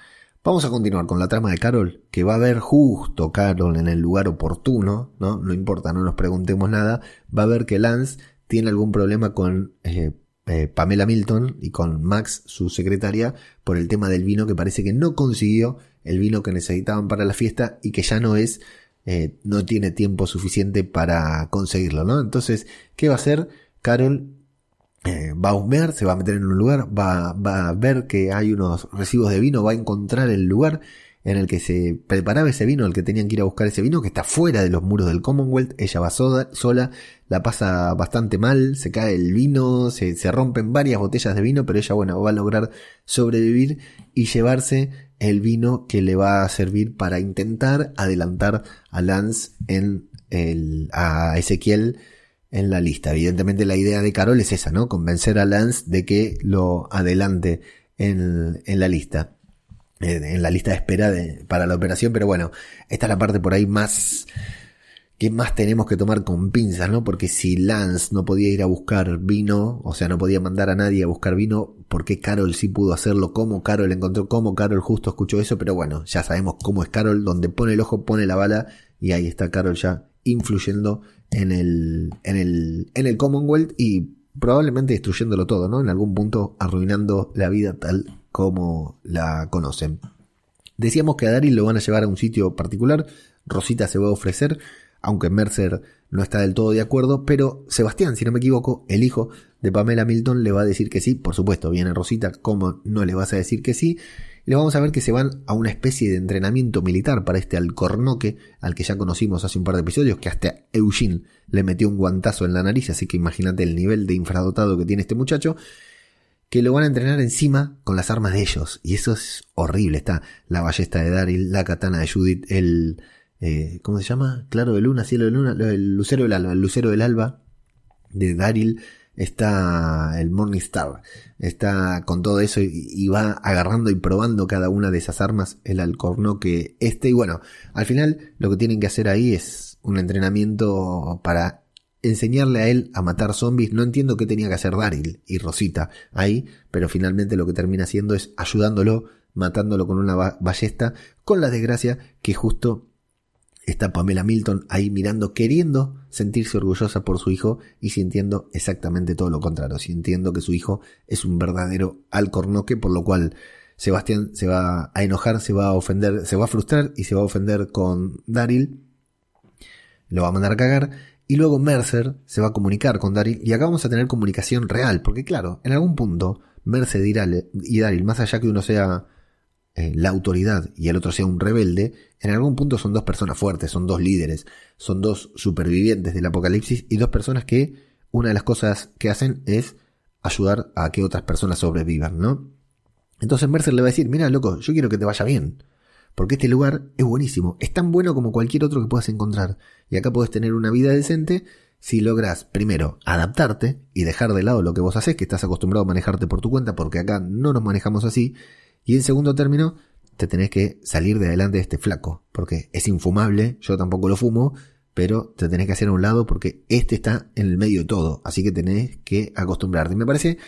Vamos a continuar con la trama de Carol, que va a ver justo Carol en el lugar oportuno, ¿no? No importa, no nos preguntemos nada, va a ver que Lance tiene algún problema con eh, eh, Pamela Milton y con Max, su secretaria, por el tema del vino que parece que no consiguió el vino que necesitaban para la fiesta y que ya no es, eh, no tiene tiempo suficiente para conseguirlo, ¿no? Entonces, ¿qué va a hacer? Carol eh, va a humear, se va a meter en un lugar, va, va a ver que hay unos recibos de vino, va a encontrar el lugar en el que se preparaba ese vino, el que tenían que ir a buscar ese vino, que está fuera de los muros del Commonwealth, ella va sola, la pasa bastante mal, se cae el vino, se, se, rompen varias botellas de vino, pero ella, bueno, va a lograr sobrevivir y llevarse el vino que le va a servir para intentar adelantar a Lance en el, a Ezequiel en la lista. Evidentemente la idea de Carol es esa, ¿no? Convencer a Lance de que lo adelante en, en la lista en la lista de espera para la operación, pero bueno, esta es la parte por ahí más que más tenemos que tomar con pinzas, ¿no? Porque si Lance no podía ir a buscar vino, o sea, no podía mandar a nadie a buscar vino, ¿por qué Carol sí pudo hacerlo? ¿Cómo Carol encontró? ¿Cómo Carol justo escuchó eso? Pero bueno, ya sabemos cómo es Carol, donde pone el ojo, pone la bala, y ahí está Carol ya influyendo en el, en el, en el Commonwealth y probablemente destruyéndolo todo, ¿no? En algún punto arruinando la vida tal como la conocen. Decíamos que a Daryl lo van a llevar a un sitio particular, Rosita se va a ofrecer, aunque Mercer no está del todo de acuerdo, pero Sebastián, si no me equivoco, el hijo de Pamela Milton, le va a decir que sí, por supuesto, viene Rosita, ¿cómo no le vas a decir que sí? Y vamos a ver que se van a una especie de entrenamiento militar para este alcornoque al que ya conocimos hace un par de episodios, que hasta Eugene le metió un guantazo en la nariz, así que imagínate el nivel de infradotado que tiene este muchacho que lo van a entrenar encima con las armas de ellos. Y eso es horrible. Está la ballesta de Daryl, la katana de Judith, el... Eh, ¿Cómo se llama? Claro de luna, cielo de luna, el lucero del alba, el lucero del alba de Daryl. Está el Morning Star. Está con todo eso y, va agarrando y probando cada una de esas armas, el alcornoque este. Y bueno, al final lo que tienen que hacer ahí es un entrenamiento para enseñarle a él a matar zombies. No entiendo qué tenía que hacer Daryl y Rosita ahí, pero finalmente lo que termina haciendo es ayudándolo, matándolo con una ballesta, con la desgracia que justo está Pamela Milton ahí mirando, queriendo sentirse orgullosa por su hijo y sintiendo exactamente todo lo contrario, sintiendo que su hijo es un verdadero alcornoque, por lo cual Sebastián se va a enojar, se va a ofender, se va a frustrar y se va a ofender con Daryl, lo va a mandar a cagar y luego Mercer se va a comunicar con Daryl y acá vamos a tener comunicación real, porque claro, en algún punto Mercer y Daryl, más allá que uno sea eh, la autoridad y el otro sea un rebelde, en algún punto son dos personas fuertes, son dos líderes, son dos supervivientes del apocalipsis y dos personas que una de las cosas que hacen es ayudar a que otras personas sobrevivan, ¿no? Entonces Mercer le va a decir, mira, loco, yo quiero que te vaya bien. Porque este lugar es buenísimo, es tan bueno como cualquier otro que puedas encontrar. Y acá puedes tener una vida decente si logras, primero, adaptarte y dejar de lado lo que vos haces, que estás acostumbrado a manejarte por tu cuenta, porque acá no nos manejamos así. Y en segundo término, te tenés que salir de adelante de este flaco, porque es infumable, yo tampoco lo fumo, pero te tenés que hacer a un lado porque este está en el medio de todo, así que tenés que acostumbrarte. Y me parece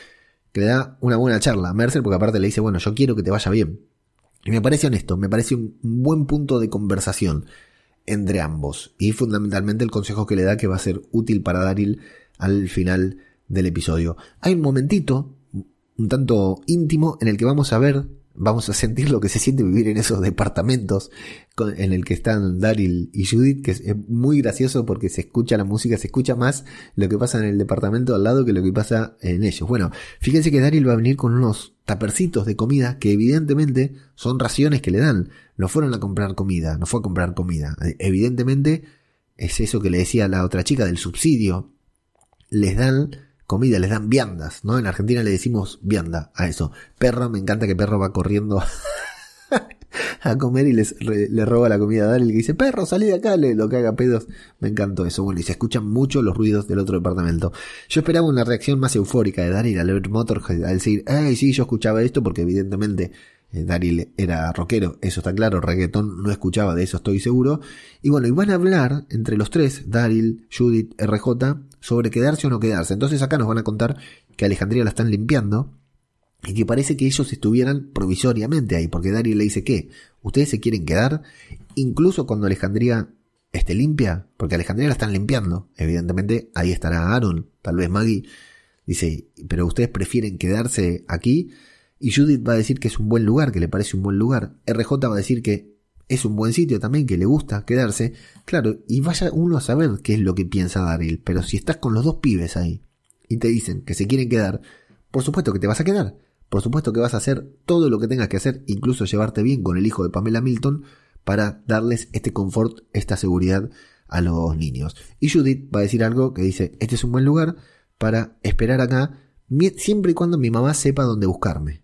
que le da una buena charla a Mercer, porque aparte le dice, bueno, yo quiero que te vaya bien. Y me parece honesto, me parece un buen punto de conversación entre ambos. Y fundamentalmente el consejo que le da que va a ser útil para Daryl al final del episodio. Hay un momentito, un tanto íntimo, en el que vamos a ver vamos a sentir lo que se siente vivir en esos departamentos en el que están Daryl y Judith, que es muy gracioso porque se escucha la música, se escucha más lo que pasa en el departamento al lado que lo que pasa en ellos. Bueno, fíjense que Daryl va a venir con unos tapercitos de comida que evidentemente son raciones que le dan. No fueron a comprar comida, no fue a comprar comida. Evidentemente es eso que le decía la otra chica del subsidio. Les dan comida, les dan viandas, ¿no? En Argentina le decimos vianda a eso. Perro, me encanta que perro va corriendo *laughs* a comer y les, le roba la comida a Daryl que dice, perro, salí de acá, le, lo que haga pedos. Me encantó eso. Bueno, y se escuchan mucho los ruidos del otro departamento. Yo esperaba una reacción más eufórica de Daryl al ver Motorhead, al decir, ay, sí, yo escuchaba esto porque evidentemente Daryl era rockero, eso está claro, reggaetón no escuchaba, de eso estoy seguro. Y bueno, y van a hablar entre los tres, Daryl, Judith, RJ, sobre quedarse o no quedarse. Entonces acá nos van a contar que Alejandría la están limpiando y que parece que ellos estuvieran provisoriamente ahí, porque Daryl le dice que ustedes se quieren quedar, incluso cuando Alejandría esté limpia, porque Alejandría la están limpiando, evidentemente ahí estará Aaron, tal vez Maggie, dice, pero ustedes prefieren quedarse aquí y Judith va a decir que es un buen lugar, que le parece un buen lugar. RJ va a decir que es un buen sitio también, que le gusta quedarse. Claro, y vaya uno a saber qué es lo que piensa Daryl. Pero si estás con los dos pibes ahí y te dicen que se quieren quedar, por supuesto que te vas a quedar. Por supuesto que vas a hacer todo lo que tengas que hacer, incluso llevarte bien con el hijo de Pamela Milton, para darles este confort, esta seguridad a los niños. Y Judith va a decir algo que dice, este es un buen lugar para esperar acá, siempre y cuando mi mamá sepa dónde buscarme.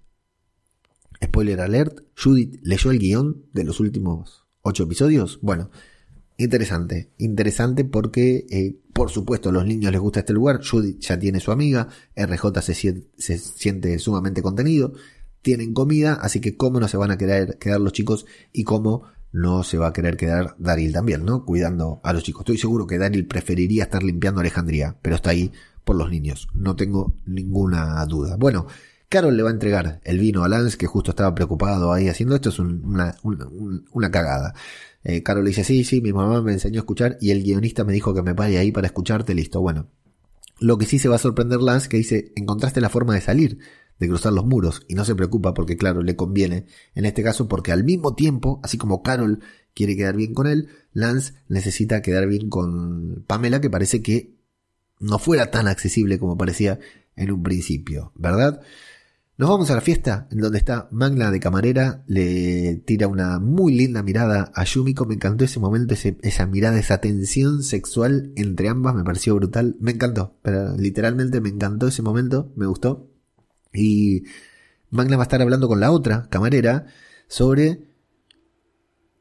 Spoiler alert, Judith leyó el guion de los últimos ocho episodios. Bueno, interesante, interesante porque, eh, por supuesto, a los niños les gusta este lugar. Judith ya tiene su amiga, RJ se, siente sumamente contenido, tienen comida, así que cómo no se van a querer quedar los chicos y cómo no se va a querer quedar Daryl también, ¿no? Cuidando a los chicos. Estoy seguro que Daryl preferiría estar limpiando Alejandría, pero está ahí por los niños, no tengo ninguna duda. Bueno, Carol le va a entregar el vino a Lance, que justo estaba preocupado ahí haciendo esto, es una, una, cagada. Eh, Carol le dice, sí, sí, mi mamá me enseñó a escuchar y el guionista me dijo que me pare ahí para escucharte, listo, bueno. Lo que sí se va a sorprender Lance, que dice, encontraste la forma de salir, de cruzar los muros, y no se preocupa porque, claro, le conviene, en este caso, porque al mismo tiempo, así como Carol quiere quedar bien con él, Lance necesita quedar bien con Pamela, que parece que no fuera tan accesible como parecía en un principio, ¿verdad? Nos vamos a la fiesta, en donde está Magna de camarera, le tira una muy linda mirada a Yumiko, me encantó ese momento, esa mirada, esa tensión sexual entre ambas, me pareció brutal, me encantó, pero literalmente me encantó ese momento, me gustó. Y Magna va a estar hablando con la otra camarera sobre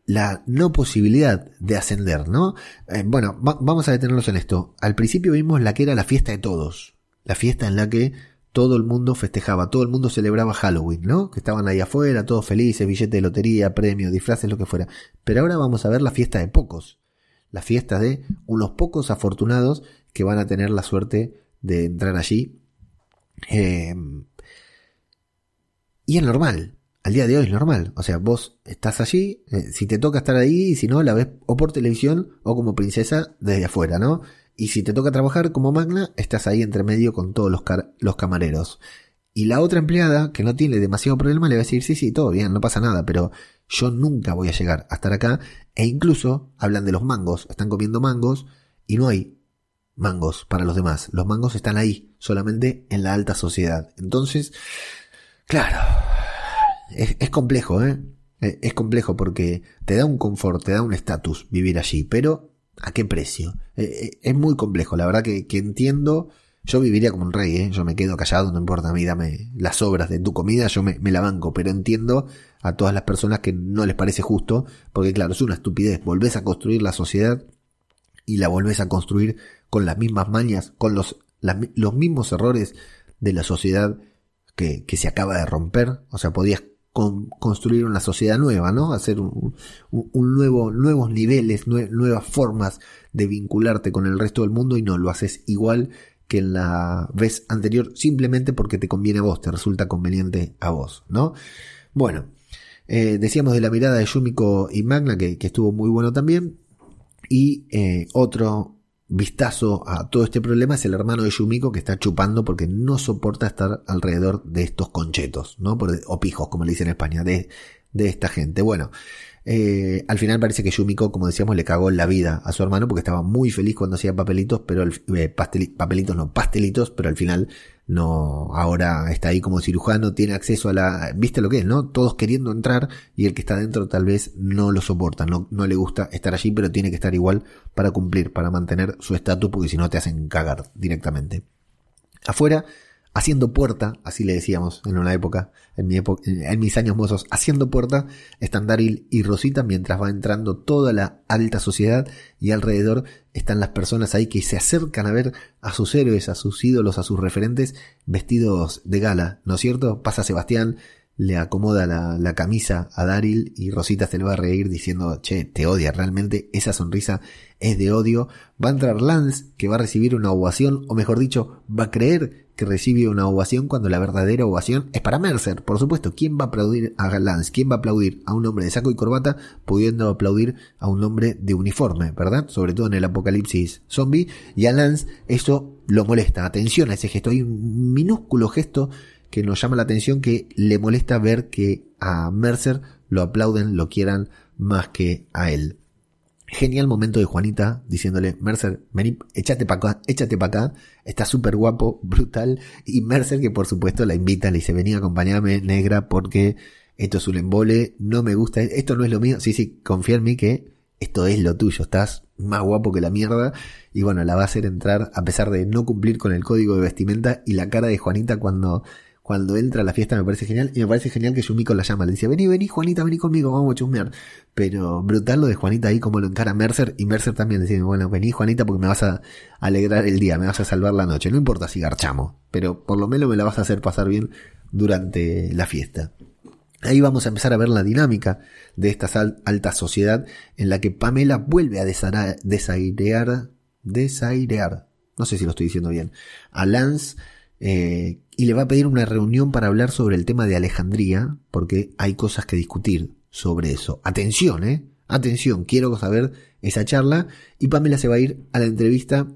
la no posibilidad de ascender, ¿no? Eh, bueno, vamos a detenernos en esto. Al principio vimos la que era la fiesta de todos, la fiesta en la que todo el mundo festejaba, todo el mundo celebraba Halloween, ¿no? Que estaban ahí afuera, todos felices, billete de lotería, premios, disfraces, lo que fuera. Pero ahora vamos a ver la fiesta de pocos, la fiesta de unos pocos afortunados que van a tener la suerte de entrar allí. Em, y es normal, al día de hoy es normal. O sea, vos estás allí, eh, si te toca estar ahí, y si no, la ves o por televisión o como princesa desde afuera, ¿no? Y si te toca trabajar como magna, estás ahí entre medio con todos los, los camareros. Y la otra empleada, que no tiene demasiado problema, le va a decir, sí, sí, todo bien, no pasa nada, pero yo nunca voy a llegar a estar acá. E incluso hablan de los mangos, están comiendo mangos y no hay mangos para los demás. Los mangos están ahí, solamente en la alta sociedad. Entonces, claro, es, es complejo, ¿eh? Es complejo porque te da un confort, te da un estatus vivir allí, pero ¿A qué precio? Eh, eh, es muy complejo, la verdad que, entiendo. Yo viviría como un rey, ¿eh? yo me quedo callado, no importa a mí, dame las obras de tu comida, yo me, la banco, pero entiendo a todas las personas que no les parece justo, porque claro, es una estupidez, volvés a construir la sociedad y la volvés a construir con las mismas mañas, con los, los mismos errores de la sociedad que, que se acaba de romper, o sea, podías construir una sociedad nueva, ¿no? Hacer un, nuevo, nuevos niveles, nuevas formas de vincularte con el resto del mundo y no lo haces igual que en la vez anterior simplemente porque te conviene a vos, te resulta conveniente a vos, ¿no? Bueno, eh, decíamos de la mirada de Yumiko y Magna que, estuvo muy bueno también y eh, otro vistazo a todo este problema es el hermano de Yumiko que está chupando porque no soporta estar alrededor de estos conchetos, ¿no? o pijos, como le dicen en España, de, de esta gente. Bueno, eh, al final parece que Yumiko, como decíamos, le cagó la vida a su hermano porque estaba muy feliz cuando hacía papelitos, pero eh, papelitos no, pastelitos, pero al final no, ahora está ahí como cirujano, tiene acceso a la, viste lo que es, ¿no? Todos queriendo entrar y el que está dentro tal vez no lo soporta, no, no le gusta estar allí, pero tiene que estar igual para cumplir, para mantener su estatus, porque si no te hacen cagar directamente. Afuera, haciendo puerta, así le decíamos en una época, en, mi época, en mis años mozos, haciendo puerta, están Daryl y Rosita mientras va entrando toda la alta sociedad y alrededor están las personas ahí que se acercan a ver a sus héroes, a sus ídolos, a sus referentes vestidos de gala, ¿no es cierto? Pasa Sebastián, le acomoda la, camisa a Daryl y Rosita se le va a reír diciendo, che, te odia realmente, esa sonrisa es de odio. Va a entrar Lance, que va a recibir una ovación, o mejor dicho, va a creer que recibe una ovación cuando la verdadera ovación es para Mercer. Por supuesto, ¿quién va a aplaudir a Lance? ¿Quién va a aplaudir a un hombre de saco y corbata pudiendo aplaudir a un hombre de uniforme, verdad? Sobre todo en el apocalipsis zombie. Y a Lance eso lo molesta. Atención a ese gesto. Hay un minúsculo gesto que nos llama la atención que le molesta ver que a Mercer lo aplauden, lo quieran más que a él. Genial momento de Juanita diciéndole, Mercer, vení, échate para acá, échate para acá, está súper guapo, brutal. Y Mercer, que por supuesto la invita, le dice, vení, acompañame, negra, porque esto es un embole, no me gusta, esto no es lo mío. Sí, sí, confía en mí que esto es lo tuyo, estás más guapo que la mierda. Y bueno, la va a hacer entrar a pesar de no cumplir con el código de vestimenta y la cara de Juanita cuando cuando entra a la fiesta me parece genial. Y me parece genial que Yumiko la llama. Le dice, vení, vení, Juanita, vení conmigo, vamos a chusmear. Pero brutal lo de Juanita ahí, como lo encara Mercer. Y Mercer también dice, bueno, vení, Juanita, porque me vas a alegrar el día, me vas a salvar la noche. No importa si garchamos, pero por lo menos me la vas a hacer pasar bien durante la fiesta. Ahí vamos a empezar a ver la dinámica de esta alta sociedad en la que Pamela vuelve a desairear, desairear, no sé si lo estoy diciendo bien, a Lance eh, y le va a pedir una reunión para hablar sobre el tema de Alejandría, porque hay cosas que discutir sobre eso. Atención, eh. Atención, quiero saber esa charla. Y Pamela se va a ir a la entrevista.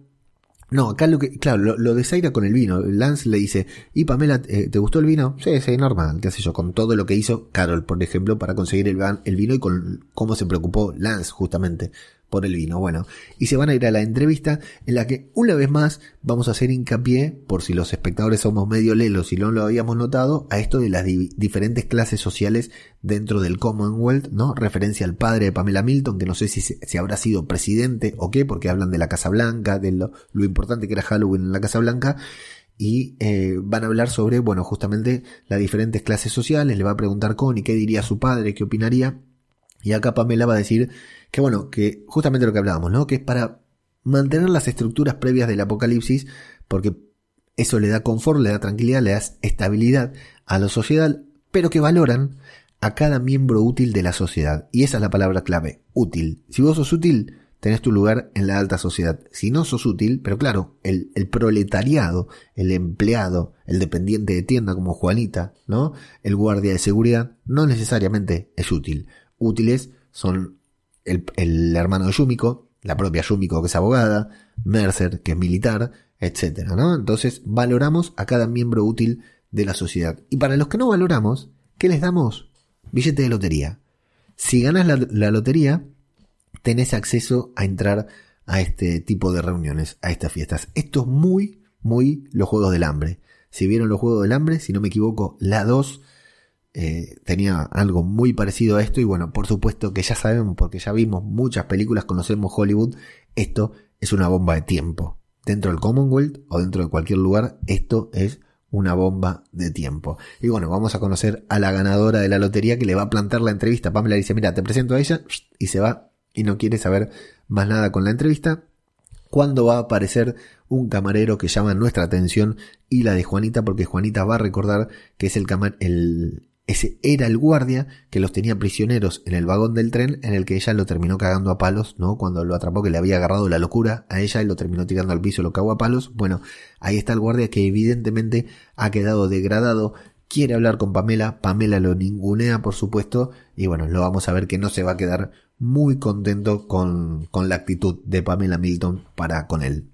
No, acá lo que, claro, lo, lo desaira con el vino. Lance le dice, ¿y Pamela, eh, te gustó el vino? Sí, sí, normal, qué sé yo, con todo lo que hizo Carol, por ejemplo, para conseguir el, el vino y con cómo se preocupó Lance justamente por el vino. Bueno, y se van a ir a la entrevista en la que una vez más vamos a hacer hincapié, por si los espectadores somos medio lelos y no lo habíamos notado, a esto de las diferentes clases sociales dentro del Commonwealth, ¿no? Referencia al padre de Pamela Milton, que no sé si, si habrá sido presidente o qué, porque hablan de la Casa Blanca, de lo, importante que era Halloween en la Casa Blanca y eh, van a hablar sobre, bueno, justamente las diferentes clases sociales, le va a preguntar Connie qué diría su padre, qué opinaría, y acá Pamela va a decir que bueno, que justamente lo que hablábamos, ¿no? Que es para mantener las estructuras previas del apocalipsis, porque eso le da confort, le da tranquilidad, le da estabilidad a la sociedad, pero que valoran a cada miembro útil de la sociedad. Y esa es la palabra clave, útil. Si vos sos útil, tenés tu lugar en la alta sociedad. Si no sos útil, pero claro, el, el, proletariado, el empleado, el dependiente de tienda como Juanita, ¿no? El guardia de seguridad, no necesariamente es útil. Útiles son el, hermano de Yumiko, la propia Yumiko que es abogada, Mercer que es militar, etcétera, ¿no? Entonces valoramos a cada miembro útil de la sociedad. Y para los que no valoramos, ¿qué les damos? Billete de lotería. Si ganas la, la lotería, tenés acceso a entrar a este tipo de reuniones, a estas fiestas. Esto es muy, muy los Juegos del Hambre. Si vieron los Juegos del Hambre, si no me equivoco, la 2 eh, tenía algo muy parecido a esto y bueno, por supuesto que ya sabemos, porque ya vimos muchas películas, conocemos Hollywood, esto es una bomba de tiempo. Dentro del Commonwealth o dentro de cualquier lugar, esto es una bomba de tiempo. Y bueno, vamos a conocer a la ganadora de la lotería que le va a plantar la entrevista. Pamela dice, mira, te presento a ella y se va y no quiere saber más nada con la entrevista. Cuando va a aparecer un camarero que llama nuestra atención y la de Juanita, porque Juanita va a recordar que es el, el, ese era el guardia que los tenía prisioneros en el vagón del tren en el que ella lo terminó cagando a palos, ¿no? Cuando lo atrapó que le había agarrado la locura a ella y lo terminó tirando al piso, lo cagó a palos. Bueno, ahí está el guardia que evidentemente ha quedado degradado. quiere hablar con Pamela, Pamela lo ningunea por supuesto y bueno, lo vamos a ver que no se va a quedar muy contento con, con la actitud de Pamela Milton para con él.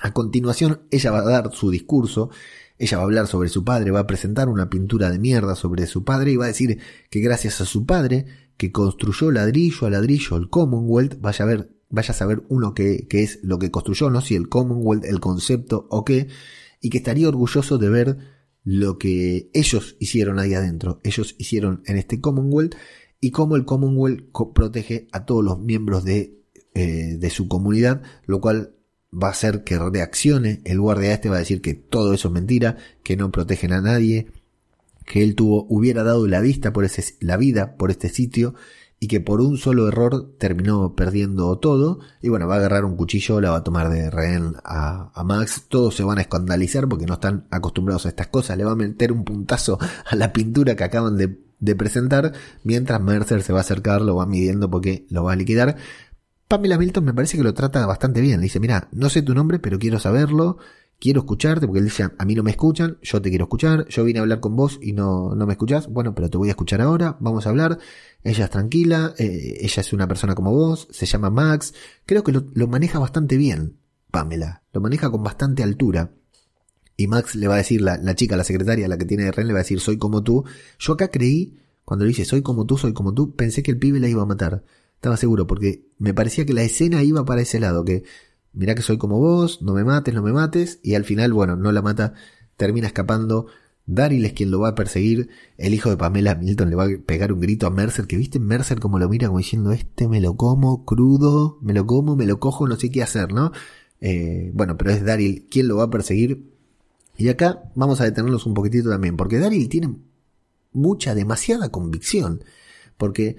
A continuación, ella va a dar su discurso, ella va a hablar sobre su padre, va a presentar una pintura de mierda sobre su padre y va a decir que gracias a su padre, que construyó ladrillo a ladrillo el Commonwealth, vaya a ver, vaya a saber uno qué, qué es lo que construyó, no si el Commonwealth, el concepto o qué, y que estaría orgulloso de ver lo que ellos hicieron ahí adentro, ellos hicieron en este Commonwealth y cómo el Commonwealth protege a todos los miembros de, eh, de su comunidad, lo cual va a hacer que reaccione, el guardia este va a decir que todo eso es mentira, que no protegen a nadie, que él tuvo, hubiera dado la vista por ese, la vida por este sitio y que por un solo error terminó perdiendo todo. Y bueno, va a agarrar un cuchillo, la va a tomar de rehén a, Max, todos se van a escandalizar porque no están acostumbrados a estas cosas, le va a meter un puntazo a la pintura que acaban de, de presentar, mientras Mercer se va a acercar, lo va midiendo porque lo va a liquidar, Pamela Milton me parece que lo trata bastante bien. Le dice, mira, no sé tu nombre, pero quiero saberlo, quiero escucharte, porque él dice, a mí no me escuchan, yo te quiero escuchar, yo vine a hablar con vos y no, no me escuchás, bueno, pero te voy a escuchar ahora, vamos a hablar. Ella es tranquila, eh, ella es una persona como vos, se llama Max, creo que lo, maneja bastante bien, Pamela, lo maneja con bastante altura. Y Max le va a decir, la, la chica, la secretaria, la que tiene de Ren, le va a decir, soy como tú. Yo acá creí, cuando le dice, soy como tú, soy como tú, pensé que el pibe la iba a matar. Estaba seguro porque me parecía que la escena iba para ese lado, que mirá que soy como vos, no me mates, no me mates, y al final, bueno, no la mata, termina escapando. Daryl es quien lo va a perseguir. El hijo de Pamela Milton le va a pegar un grito a Mercer, que viste Mercer como lo mira como diciendo, este me lo como crudo, me lo como, me lo cojo, no sé qué hacer, ¿no? Eh, bueno, pero es Daryl quien lo va a perseguir. Y acá vamos a detenernos un poquitito también, porque Daryl tiene mucha, demasiada convicción. Porque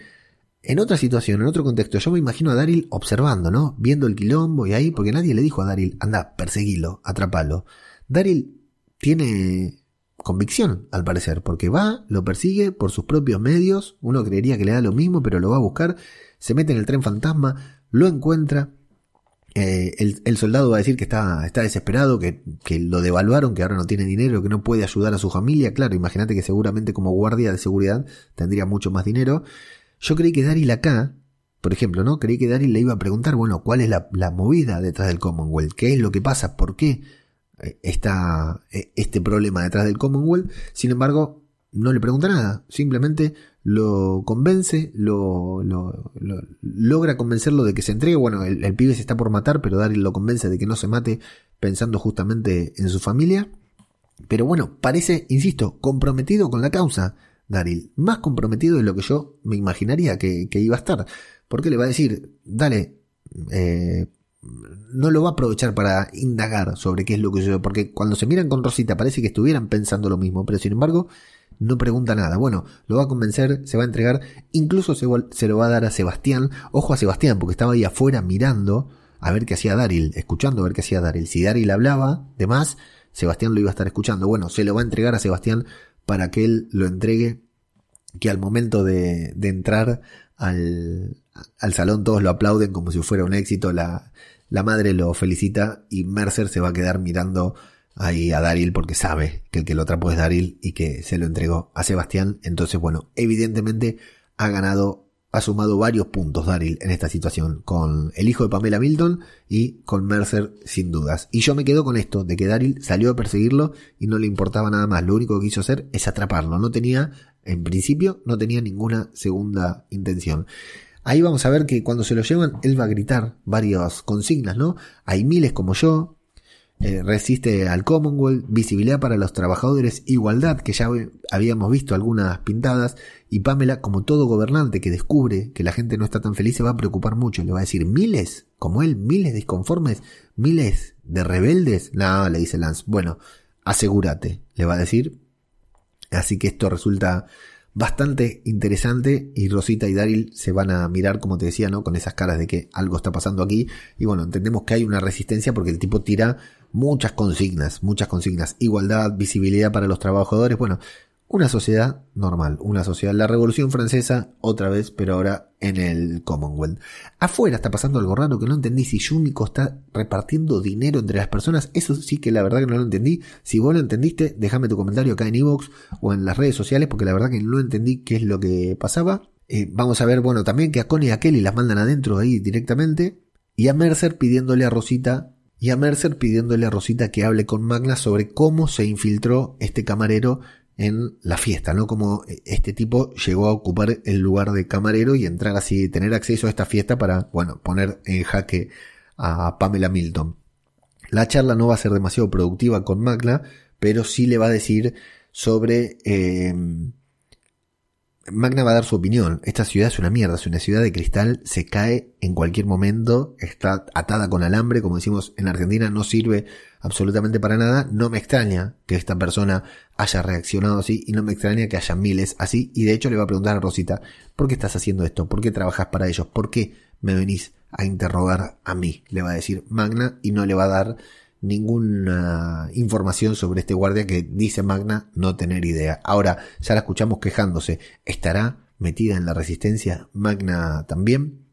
en otra situación, en otro contexto, yo me imagino a Daryl observando, ¿no? Viendo el quilombo y ahí, porque nadie le dijo a Daryl, anda, perseguilo, atrapalo. Daryl tiene convicción, al parecer, porque va, lo persigue por sus propios medios, uno creería que le da lo mismo, pero lo va a buscar, se mete en el tren fantasma, lo encuentra, eh, el, soldado va a decir que está, está desesperado, que, que, lo devaluaron, que ahora no tiene dinero, que no puede ayudar a su familia. Claro, imagínate que seguramente como guardia de seguridad tendría mucho más dinero. Yo creí que Daryl acá, por ejemplo, ¿no? Creí que Daryl le iba a preguntar, bueno, ¿cuál es la, movida detrás del Commonwealth? ¿Qué es lo que pasa? ¿Por qué eh, está eh, este problema detrás del Commonwealth? Sin embargo, no le pregunta nada. Simplemente lo convence, lo, lo, logra convencerlo de que se entregue. Bueno, el, el, pibe se está por matar, pero Daryl lo convence de que no se mate pensando justamente en su familia. Pero bueno, parece, insisto, comprometido con la causa. Daryl, más comprometido de lo que yo me imaginaría que, iba a estar. Porque le va a decir, dale, eh, no lo va a aprovechar para indagar sobre qué es lo que yo... Porque cuando se miran con Rosita parece que estuvieran pensando lo mismo, pero sin embargo no pregunta nada. Bueno, lo va a convencer, se va a entregar, incluso se, se lo va a dar a Sebastián. Ojo a Sebastián, porque estaba ahí afuera mirando a ver qué hacía Daryl, escuchando a ver qué hacía Daryl. Si Daryl hablaba de más, Sebastián lo iba a estar escuchando. Bueno, se lo va a entregar a Sebastián para que él lo entregue, que al momento de, entrar al, al, salón todos lo aplauden como si fuera un éxito, la, la madre lo felicita y Mercer se va a quedar mirando ahí a Daryl porque sabe que el que lo atrapó es Daryl y que se lo entregó a Sebastián. Entonces, bueno, evidentemente ha ganado ha sumado varios puntos Daryl en esta situación, con el hijo de Pamela Milton y con Mercer sin dudas. Y yo me quedo con esto, de que Daryl salió a perseguirlo y no le importaba nada más, lo único que quiso hacer es atraparlo, no tenía, en principio, no tenía ninguna segunda intención. Ahí vamos a ver que cuando se lo llevan, él va a gritar varias consignas, ¿no? Hay miles como yo, eh, resiste al Commonwealth, visibilidad para los trabajadores, igualdad, que ya habíamos visto algunas pintadas, y Pamela, como todo gobernante que descubre que la gente no está tan feliz, se va a preocupar mucho, le va a decir, miles, como él, miles de disconformes, miles de rebeldes, no, le dice Lance, bueno, asegúrate, le va a decir, así que esto resulta bastante interesante y Rosita y Daryl se van a mirar, como te decía, ¿no? Con esas caras de que algo está pasando aquí y bueno, entendemos que hay una resistencia porque el tipo tira muchas consignas, muchas consignas. Igualdad, visibilidad para los trabajadores. Bueno, una sociedad normal, una sociedad, la Revolución Francesa otra vez, pero ahora en el Commonwealth. Afuera está pasando algo raro que no entendí si Yumiko está repartiendo dinero entre las personas, eso sí que la verdad que no lo entendí. Si vos lo entendiste, déjame tu comentario acá en iVoox o en las redes sociales porque la verdad que no entendí qué es lo que pasaba. Eh, vamos a ver, bueno, también que a Connie y a Kelly las mandan adentro ahí directamente y a Mercer pidiéndole a Rosita y a Mercer pidiéndole a Rosita que hable con Magna sobre cómo se infiltró este camarero en la fiesta, ¿no? Como este tipo llegó a ocupar el lugar de camarero y entrar así, tener acceso a esta fiesta para, bueno, poner en jaque a Pamela Milton. La charla no va a ser demasiado productiva con Magna, pero sí le va a decir sobre eh, Magna va a dar su opinión. Esta ciudad es una mierda, es una ciudad de cristal, se cae en cualquier momento, está atada con alambre, como decimos en Argentina, no sirve absolutamente para nada. No me extraña que esta persona haya reaccionado así y no me extraña que haya miles así. Y de hecho le va a preguntar a Rosita, ¿por qué estás haciendo esto? ¿Por qué trabajas para ellos? ¿Por qué me venís a interrogar a mí? Le va a decir Magna y no le va a dar ninguna información sobre este guardia que dice Magna no tener idea. Ahora, ya la escuchamos quejándose. ¿Estará metida en la resistencia Magna también?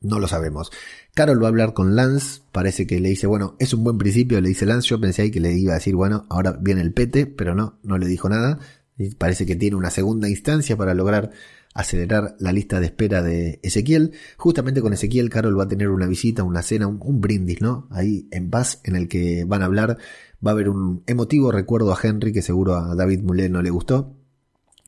No lo sabemos. Carol va a hablar con Lance, parece que le dice, bueno, es un buen principio, le dice Lance, yo pensé ahí que le iba a decir, bueno, ahora viene el pete, pero no, no le dijo nada. parece que tiene una segunda instancia para lograr acelerar la lista de espera de Ezequiel. Justamente con Ezequiel, Carol va a tener una visita, una cena, un, brindis, ¿no? Ahí en paz, en el que van a hablar. Va a haber un emotivo recuerdo a Henry, que seguro a David Moulet no le gustó.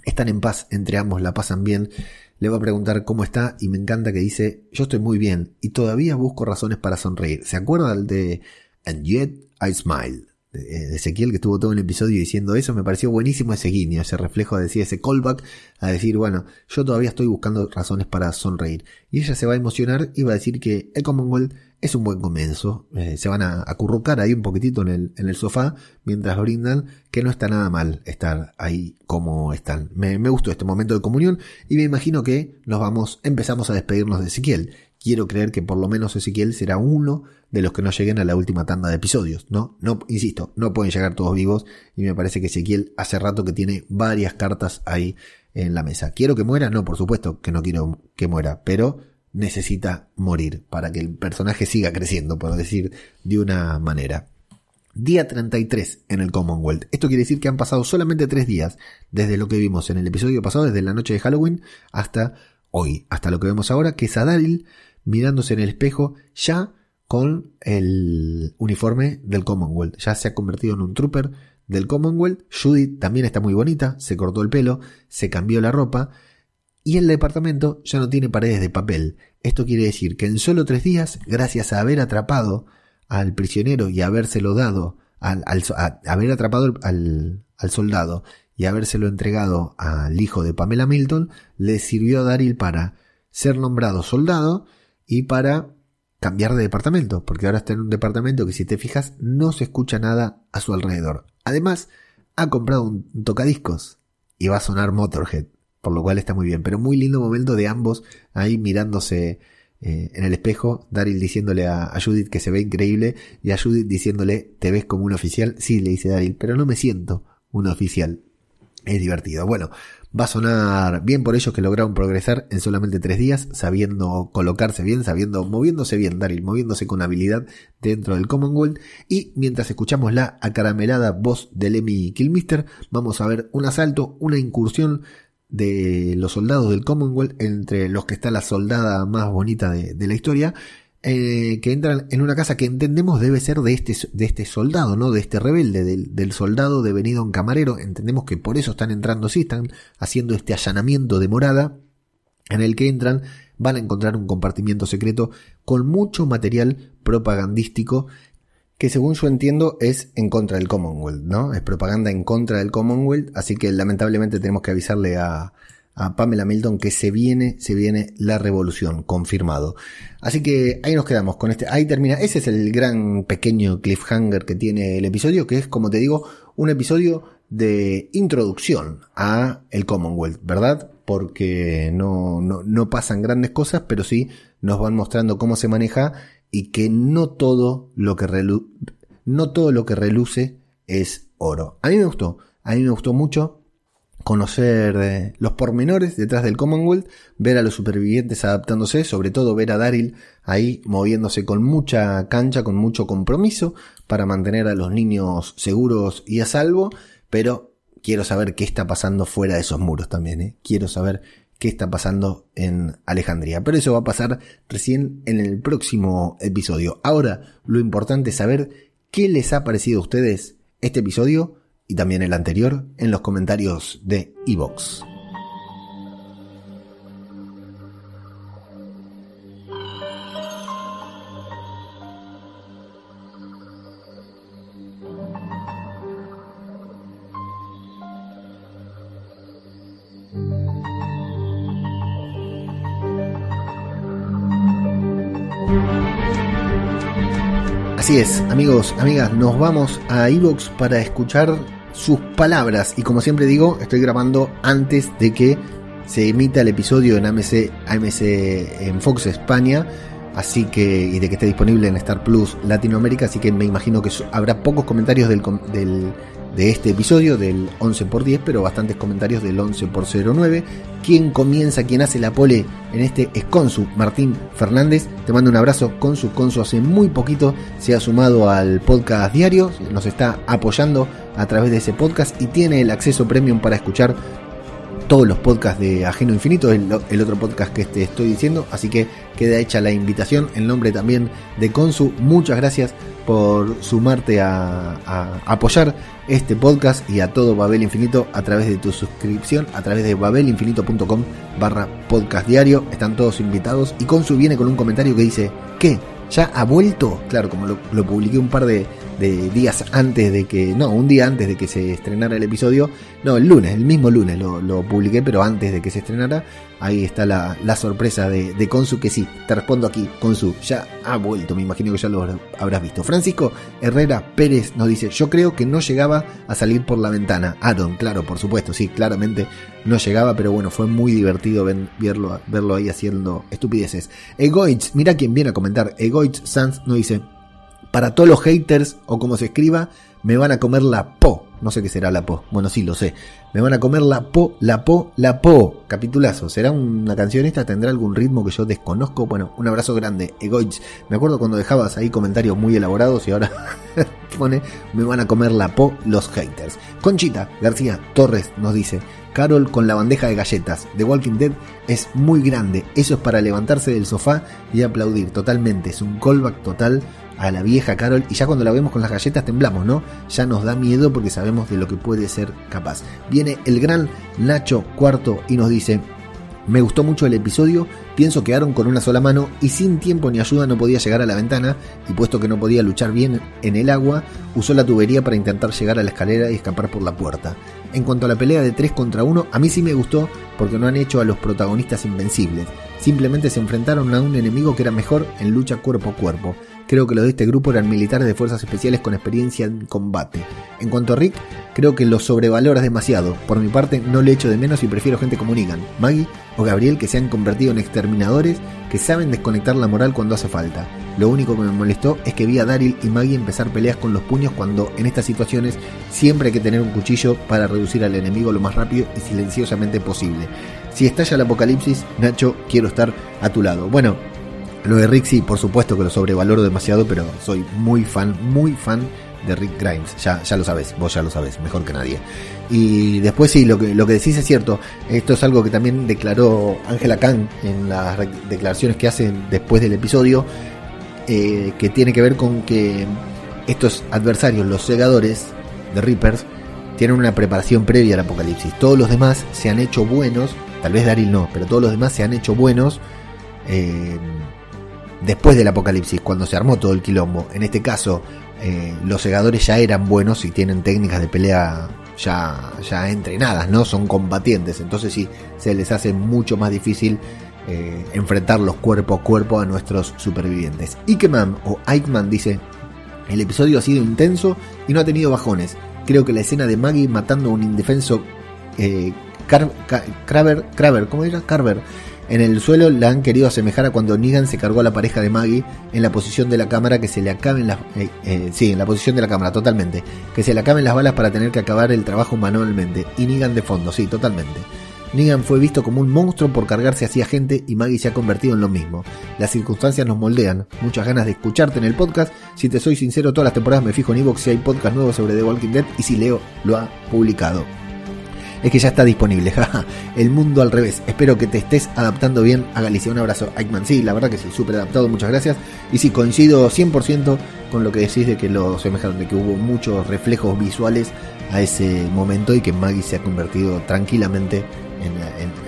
Están en paz, entre ambos la pasan bien. Le va a preguntar cómo está y me encanta que dice, yo estoy muy bien y todavía busco razones para sonreír. ¿Se acuerdan de And Yet I Smile? De Ezequiel que estuvo todo el episodio diciendo eso, me pareció buenísimo ese guiño, ese reflejo de decir, ese callback a decir, bueno, yo todavía estoy buscando razones para sonreír. Y ella se va a emocionar y va a decir que el Commonwealth es un buen comienzo. Eh, se van a acurrucar ahí un poquitito en el, en el sofá mientras brindan que no está nada mal estar ahí como están. Me, me gustó este momento de comunión y me imagino que nos vamos, empezamos a despedirnos de Ezequiel quiero creer que por lo menos Ezequiel será uno de los que no lleguen a la última tanda de episodios, ¿no? No, insisto, no pueden llegar todos vivos y me parece que Ezequiel hace rato que tiene varias cartas ahí en la mesa. ¿Quiero que muera? No, por supuesto que no quiero que muera, pero necesita morir para que el personaje siga creciendo, por decir de una manera. Día 33 en el Commonwealth. Esto quiere decir que han pasado solamente tres días desde lo que vimos en el episodio pasado, desde la noche de Halloween hasta hoy, hasta lo que vemos ahora, que es Adalil mirándose en el espejo ya con el uniforme del Commonwealth. Ya se ha convertido en un trooper del Commonwealth. Judith también está muy bonita, se cortó el pelo, se cambió la ropa y el departamento ya no tiene paredes de papel. Esto quiere decir que en solo tres días, gracias a haber atrapado al prisionero y habérselo dado, al, a haber atrapado al, al soldado y habérselo entregado al hijo de Pamela Milton, le sirvió a Daryl para ser nombrado soldado y para cambiar de departamento, porque ahora está en un departamento que si te fijas no se escucha nada a su alrededor. Además, ha comprado un tocadiscos y va a sonar Motorhead, por lo cual está muy bien, pero muy lindo momento de ambos ahí mirándose eh, en el espejo, Daryl diciéndole a, Judith que se ve increíble y a Judith diciéndole, ¿te ves como un oficial? Sí, le dice Daryl, pero no me siento un oficial. Es divertido. Bueno, Va a sonar bien por ellos que lograron progresar en solamente tres días, sabiendo colocarse bien, sabiendo, moviéndose bien, Daryl, moviéndose con habilidad dentro del Commonwealth. Y mientras escuchamos la acaramelada voz de Lemmy Kilmister, vamos a ver un asalto, una incursión de los soldados del Commonwealth, entre los que está la soldada más bonita de la historia, eh, que entran en una casa que entendemos debe ser de este, de este soldado, ¿no? De este rebelde, del, soldado devenido en camarero. Entendemos que por eso están entrando, sí, están haciendo este allanamiento de morada en el que entran, van a encontrar un compartimiento secreto con mucho material propagandístico que según yo entiendo es en contra del Commonwealth, ¿no? Es propaganda en contra del Commonwealth, así que lamentablemente tenemos que avisarle a, a Pamela Milton que se viene, se viene la revolución, confirmado. Así que ahí nos quedamos con este, ahí termina, ese es el gran pequeño cliffhanger que tiene el episodio, que es como te digo, un episodio de introducción a el Commonwealth, ¿verdad? Porque no, no, no pasan grandes cosas, pero sí nos van mostrando cómo se maneja y que no todo lo que no todo lo que reluce es oro. A mí me gustó, a mí me gustó mucho conocer eh, los pormenores detrás del Commonwealth, ver a los supervivientes adaptándose, sobre todo ver a Daryl ahí moviéndose con mucha cancha, con mucho compromiso para mantener a los niños seguros y a salvo, pero quiero saber qué está pasando fuera de esos muros también, ¿eh? quiero saber qué está pasando en Alejandría. Pero eso va a pasar recién en el próximo episodio. Ahora, lo importante es saber qué les ha parecido a ustedes este episodio y también el anterior en los comentarios de Evox. Así es, amigos, amigas, nos vamos a Evox para escuchar sus palabras. Y como siempre digo, estoy grabando antes de que se emita el episodio en AMC, AMC en Fox España. Así que, y de que esté disponible en Star Plus Latinoamérica, así que me imagino que habrá pocos comentarios del, del, de este episodio del 11 x 10, pero bastantes comentarios del 11 x 09. Quien comienza, quien hace la pole en este es Consu, Martín Fernández. Te mando un abrazo, Consu. Consu hace muy poquito se ha sumado al podcast diario, nos está apoyando a través de ese podcast y tiene el acceso premium para escuchar todos los podcasts de Ajeno Infinito, el, el, otro podcast que te estoy diciendo. Así que queda hecha la invitación en nombre también de Consu. Muchas gracias por sumarte a, apoyar este podcast y a todo Babel Infinito a través de tu suscripción, a través de babelinfinito.com barra podcast diario. Están todos invitados y Consu viene con un comentario que dice, ¿qué? ¿Ya ha vuelto? Claro, como lo, lo publiqué un par de, de días antes de que, no, un día antes de que se estrenara el episodio, no, el lunes, el mismo lunes lo, publiqué, pero antes de que se estrenara, ahí está la, la sorpresa de, de, Consu, que sí, te respondo aquí, Consu, ya ha vuelto, me imagino que ya lo habrás visto. Francisco Herrera Pérez nos dice, yo creo que no llegaba a salir por la ventana. Aaron, claro, por supuesto, sí, claramente no llegaba, pero bueno, fue muy divertido verlo, verlo ahí haciendo estupideces. Egoitz, mira quién viene a comentar, Egoitz Sanz nos dice, para todos los haters o como se escriba, me van a comer la po. No sé qué será la po. Bueno, sí, lo sé. Me van a comer la po, la po, la po. Capitulazo. ¿Será una canción esta? ¿Tendrá algún ritmo que yo desconozco? Bueno, un abrazo grande. Egoich. Me acuerdo cuando dejabas ahí comentarios muy elaborados y ahora *laughs* pone me van a comer la po los haters. Conchita García Torres nos dice. Carol con la bandeja de galletas. The Walking Dead es muy grande. Eso es para levantarse del sofá y aplaudir. Totalmente. Es un callback total a la vieja Carol y ya cuando la vemos con las galletas temblamos, ¿no? Ya nos da miedo porque sabemos de lo que puede ser capaz. Viene el gran Nacho Cuarto y nos dice, me gustó mucho el episodio, pienso que Aaron con una sola mano y sin tiempo ni ayuda no podía llegar a la ventana y puesto que no podía luchar bien en el agua, usó la tubería para intentar llegar a la escalera y escapar por la puerta. En cuanto a la pelea de 3 contra 1, a mí sí me gustó porque no han hecho a los protagonistas invencibles. Simplemente se enfrentaron a un enemigo que era mejor en lucha cuerpo a cuerpo. Creo que los de este grupo eran militares de fuerzas especiales con experiencia en combate. En cuanto a Rick, creo que lo sobrevaloras demasiado. Por mi parte, no le echo de menos y prefiero gente como Negan, Maggie o Gabriel que se han convertido en exterminadores que saben desconectar la moral cuando hace falta. Lo único que me molestó es que vi a Daryl y Maggie empezar peleas con los puños cuando en estas situaciones siempre hay que tener un cuchillo para reducir al enemigo lo más rápido y silenciosamente posible. Si estalla el apocalipsis, Nacho, quiero estar a tu lado. Bueno, lo de sí, por supuesto que lo sobrevaloro demasiado, pero soy muy fan, muy fan de Rick Grimes. Ya, ya lo sabes, vos ya lo sabes, mejor que nadie. Y después sí, lo que, lo que decís es cierto. Esto es algo que también declaró Angela Kang en las declaraciones que hace después del episodio, eh, que tiene que ver con que estos adversarios, los segadores de Reapers, tienen una preparación previa al apocalipsis. Todos los demás se han hecho buenos, tal vez Daryl no, pero todos los demás se han hecho buenos. Eh, después del apocalipsis, cuando se armó todo el quilombo. En este caso, eh, los segadores ya eran buenos y tienen técnicas de pelea ya, ya entrenadas, ¿no? Son combatientes, entonces sí, se les hace mucho más difícil eh, enfrentarlos cuerpo a cuerpo a nuestros supervivientes. Ikeman o Eichmann dice, el episodio ha sido intenso y no ha tenido bajones. Creo que la escena de Maggie matando a un indefenso eh, Car Craver, ¿cómo era? Carver, En el suelo la han querido asemejar a cuando Negan se cargó a la pareja de Maggie en la posición de la cámara que se le acaben las... Eh, eh, sí, en la posición de la cámara, totalmente. Que se le acaben las balas para tener que acabar el trabajo manualmente. Y Negan de fondo, sí, totalmente. Negan fue visto como un monstruo por cargarse así a gente y Maggie se ha convertido en lo mismo. Las circunstancias nos moldean. Muchas ganas de escucharte en el podcast. Si te soy sincero, todas las temporadas me fijo en Evox si hay podcast nuevo sobre The Walking Dead y si Leo lo ha publicado es que ya está disponible. *laughs* el mundo al revés. Espero que te estés adaptando bien a Galicia. Un abrazo, Aikman. Sí, la verdad que sí, súper adaptado. Muchas gracias. Y sí, coincido 100% con lo que decís de que lo semejaron, de que hubo muchos reflejos visuales a ese momento y que Maggie se ha convertido tranquilamente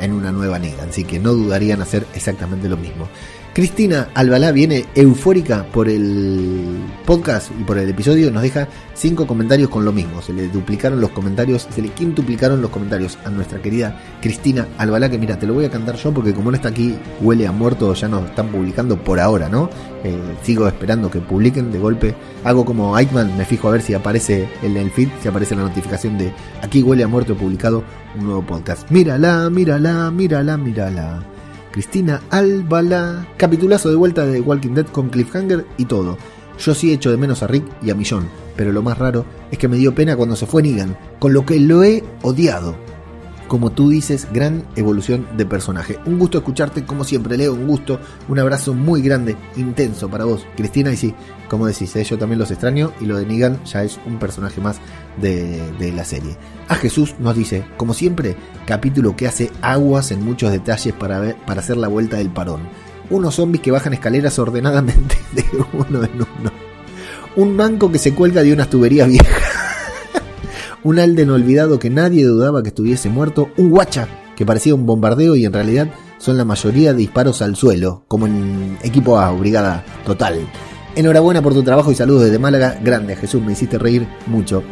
en, una nueva negra. Así que no dudarían hacer exactamente lo mismo. Cristina Albalá viene eufórica por el podcast y por el episodio. Nos deja cinco comentarios con lo mismo. Se le duplicaron los comentarios, se le quintuplicaron los comentarios a nuestra querida Cristina Albalá. Que mira, te lo voy a cantar yo porque como no está aquí, huele a muerto. Ya nos están publicando por ahora, ¿no? Eh, sigo esperando que publiquen de golpe. Hago como Eichmann, me fijo a ver si aparece en el feed, si aparece la notificación de aquí huele a muerto publicado un nuevo podcast. Mírala, mírala, mírala, mírala. Cristina Albala. Capitulazo de vuelta de Walking Dead con Cliffhanger y todo. Yo sí echo de menos a Rick y a Millón, pero lo más raro es que me dio pena cuando se fue Negan, con lo que lo he odiado como tú dices, gran evolución de personaje. Un gusto escucharte, como siempre, Leo, un gusto, un abrazo muy grande, intenso para vos, Cristina. Y sí, como decís, eh, yo también los extraño y lo de Negan ya es un personaje más de, la serie. A Jesús nos dice, como siempre, capítulo que hace aguas en muchos detalles para, ver, para hacer la vuelta del parón. Unos zombies que bajan escaleras ordenadamente *laughs* de uno en uno. Un manco que se cuelga de unas tuberías viejas un Alden olvidado que nadie dudaba que estuviese muerto, un guacha que parecía un bombardeo y en realidad son la mayoría de disparos al suelo, como en equipo A, brigada total. Enhorabuena por tu trabajo y saludos desde Málaga, grande Jesús, me hiciste reír mucho.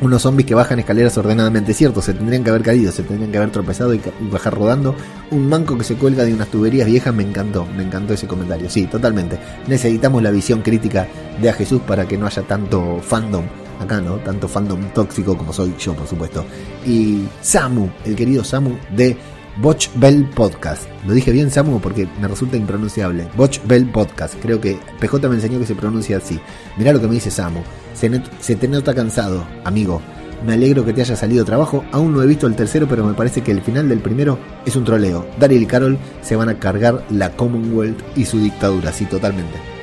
Unos zombies que bajan escaleras ordenadamente, cierto, se tendrían que haber caído, se tendrían que haber tropezado y, bajar rodando. Un manco que se cuelga de unas tuberías viejas, me encantó, me encantó ese comentario. Sí, totalmente. Necesitamos la visión crítica de a Jesús para que no haya tanto fandom acá, ¿no? Tanto fandom tóxico como soy yo, por supuesto. Y Samu, el querido Samu de Botch Bell Podcast. Lo dije bien, Samu, porque me resulta impronunciable. Botch Bell Podcast. Creo que PJ me enseñó que se pronuncia así. Mirá lo que me dice Samu. Se, se te nota cansado, amigo. Me alegro que te haya salido trabajo. Aún no he visto el tercero, pero me parece que el final del primero es un troleo. Daryl y Carol se van a cargar la Commonwealth y su dictadura, sí, totalmente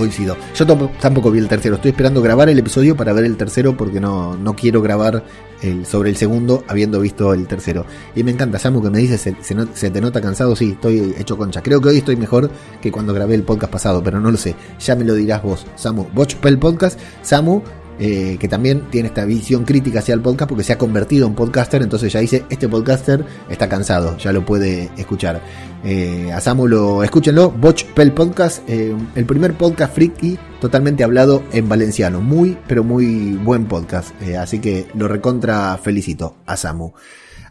coincido. Yo tampoco vi el tercero. Estoy esperando grabar el episodio para ver el tercero porque no, no quiero grabar el, sobre el segundo habiendo visto el tercero. Y me encanta, Samu, que me dice, se, te nota cansado. Sí, estoy hecho concha. Creo que hoy estoy mejor que cuando grabé el podcast pasado, pero no lo sé. Ya me lo dirás vos, Samu. Watch el podcast. Samu, eh, que también tiene esta visión crítica hacia el podcast porque se ha convertido en podcaster, entonces ya dice, este podcaster está cansado, ya lo puede escuchar. Eh, a Samu lo escúchenlo, Botch Pel Podcast, eh, el primer podcast friki totalmente hablado en valenciano, muy pero muy buen podcast, así que lo recontra felicito a Samu.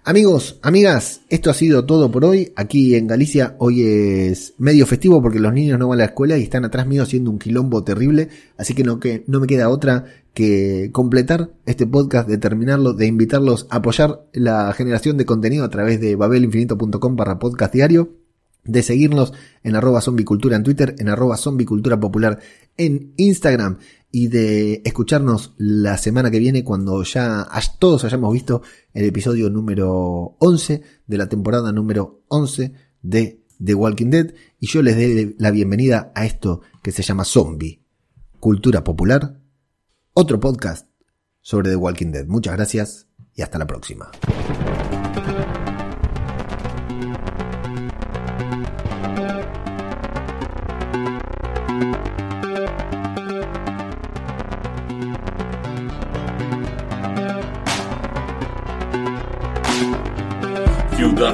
Amigos, amigas, esto ha sido todo por hoy. Aquí en Galicia hoy es medio festivo porque los niños no van a la escuela y están atrás mío haciendo un quilombo terrible. Así que no, que no me queda otra que completar este podcast, de terminarlo, de invitarlos a apoyar la generación de contenido a través de babelinfinito.com barra podcast diario de seguirnos en arroba zombicultura en Twitter, en arroba zombicultura popular en Instagram y de escucharnos la semana que viene cuando ya todos hayamos visto el episodio número 11 de la temporada número 11 de The Walking Dead. Y yo les doy la bienvenida a esto que se llama Zombie, Cultura Popular, otro podcast sobre The Walking Dead. Muchas gracias y hasta la próxima.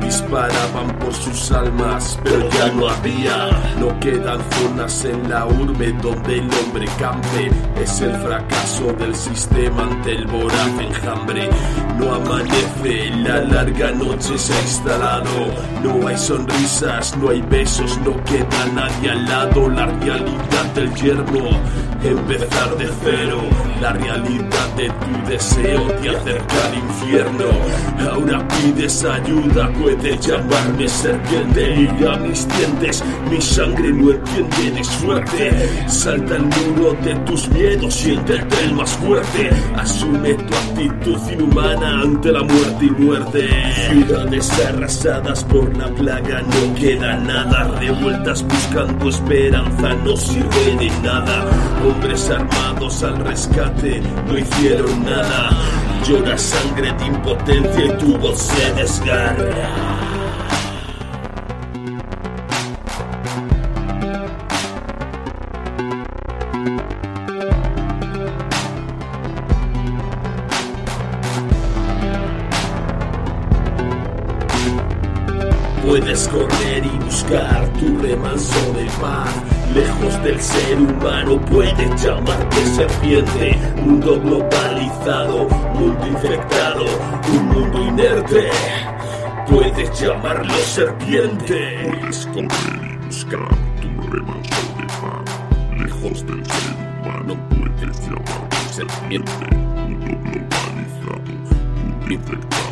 Disparaban por sus almas, pero ya no había. No quedan zonas en la urbe donde el hombre campe. Es el fracaso del sistema ante el voraz enjambre. No amanece, la larga noche se ha instalado. No hay sonrisas, no hay besos, no queda nadie al lado. La realidad del yermo, empezar de cero. La realidad de tu deseo te acerca al infierno. Ahora pides ayuda, puedes llamarme serpiente. Mira mis dientes, mi sangre no entiende de suerte. Salta el muro de tus miedos, siéntete el más fuerte. Asume tu actitud inhumana ante la muerte y muerte. Ciudades arrasadas por la plaga, no queda nada. Revueltas buscando esperanza, no sirve de nada. Hombres armados al rescate, no hicieron nada. Llora sangre de impotencia y tu voz se desgarra. Puedes correr y buscar tu remanso de paz. Lejos del ser humano puedes llamarte serpiente. Mundo globalizado, mundo infectado, un mundo inerte. Puedes llamarlo serpiente. Puedes correr y buscar tu remanso de paz. Lejos del ser humano puedes llamarte serpiente. Mundo globalizado, mundo infectado,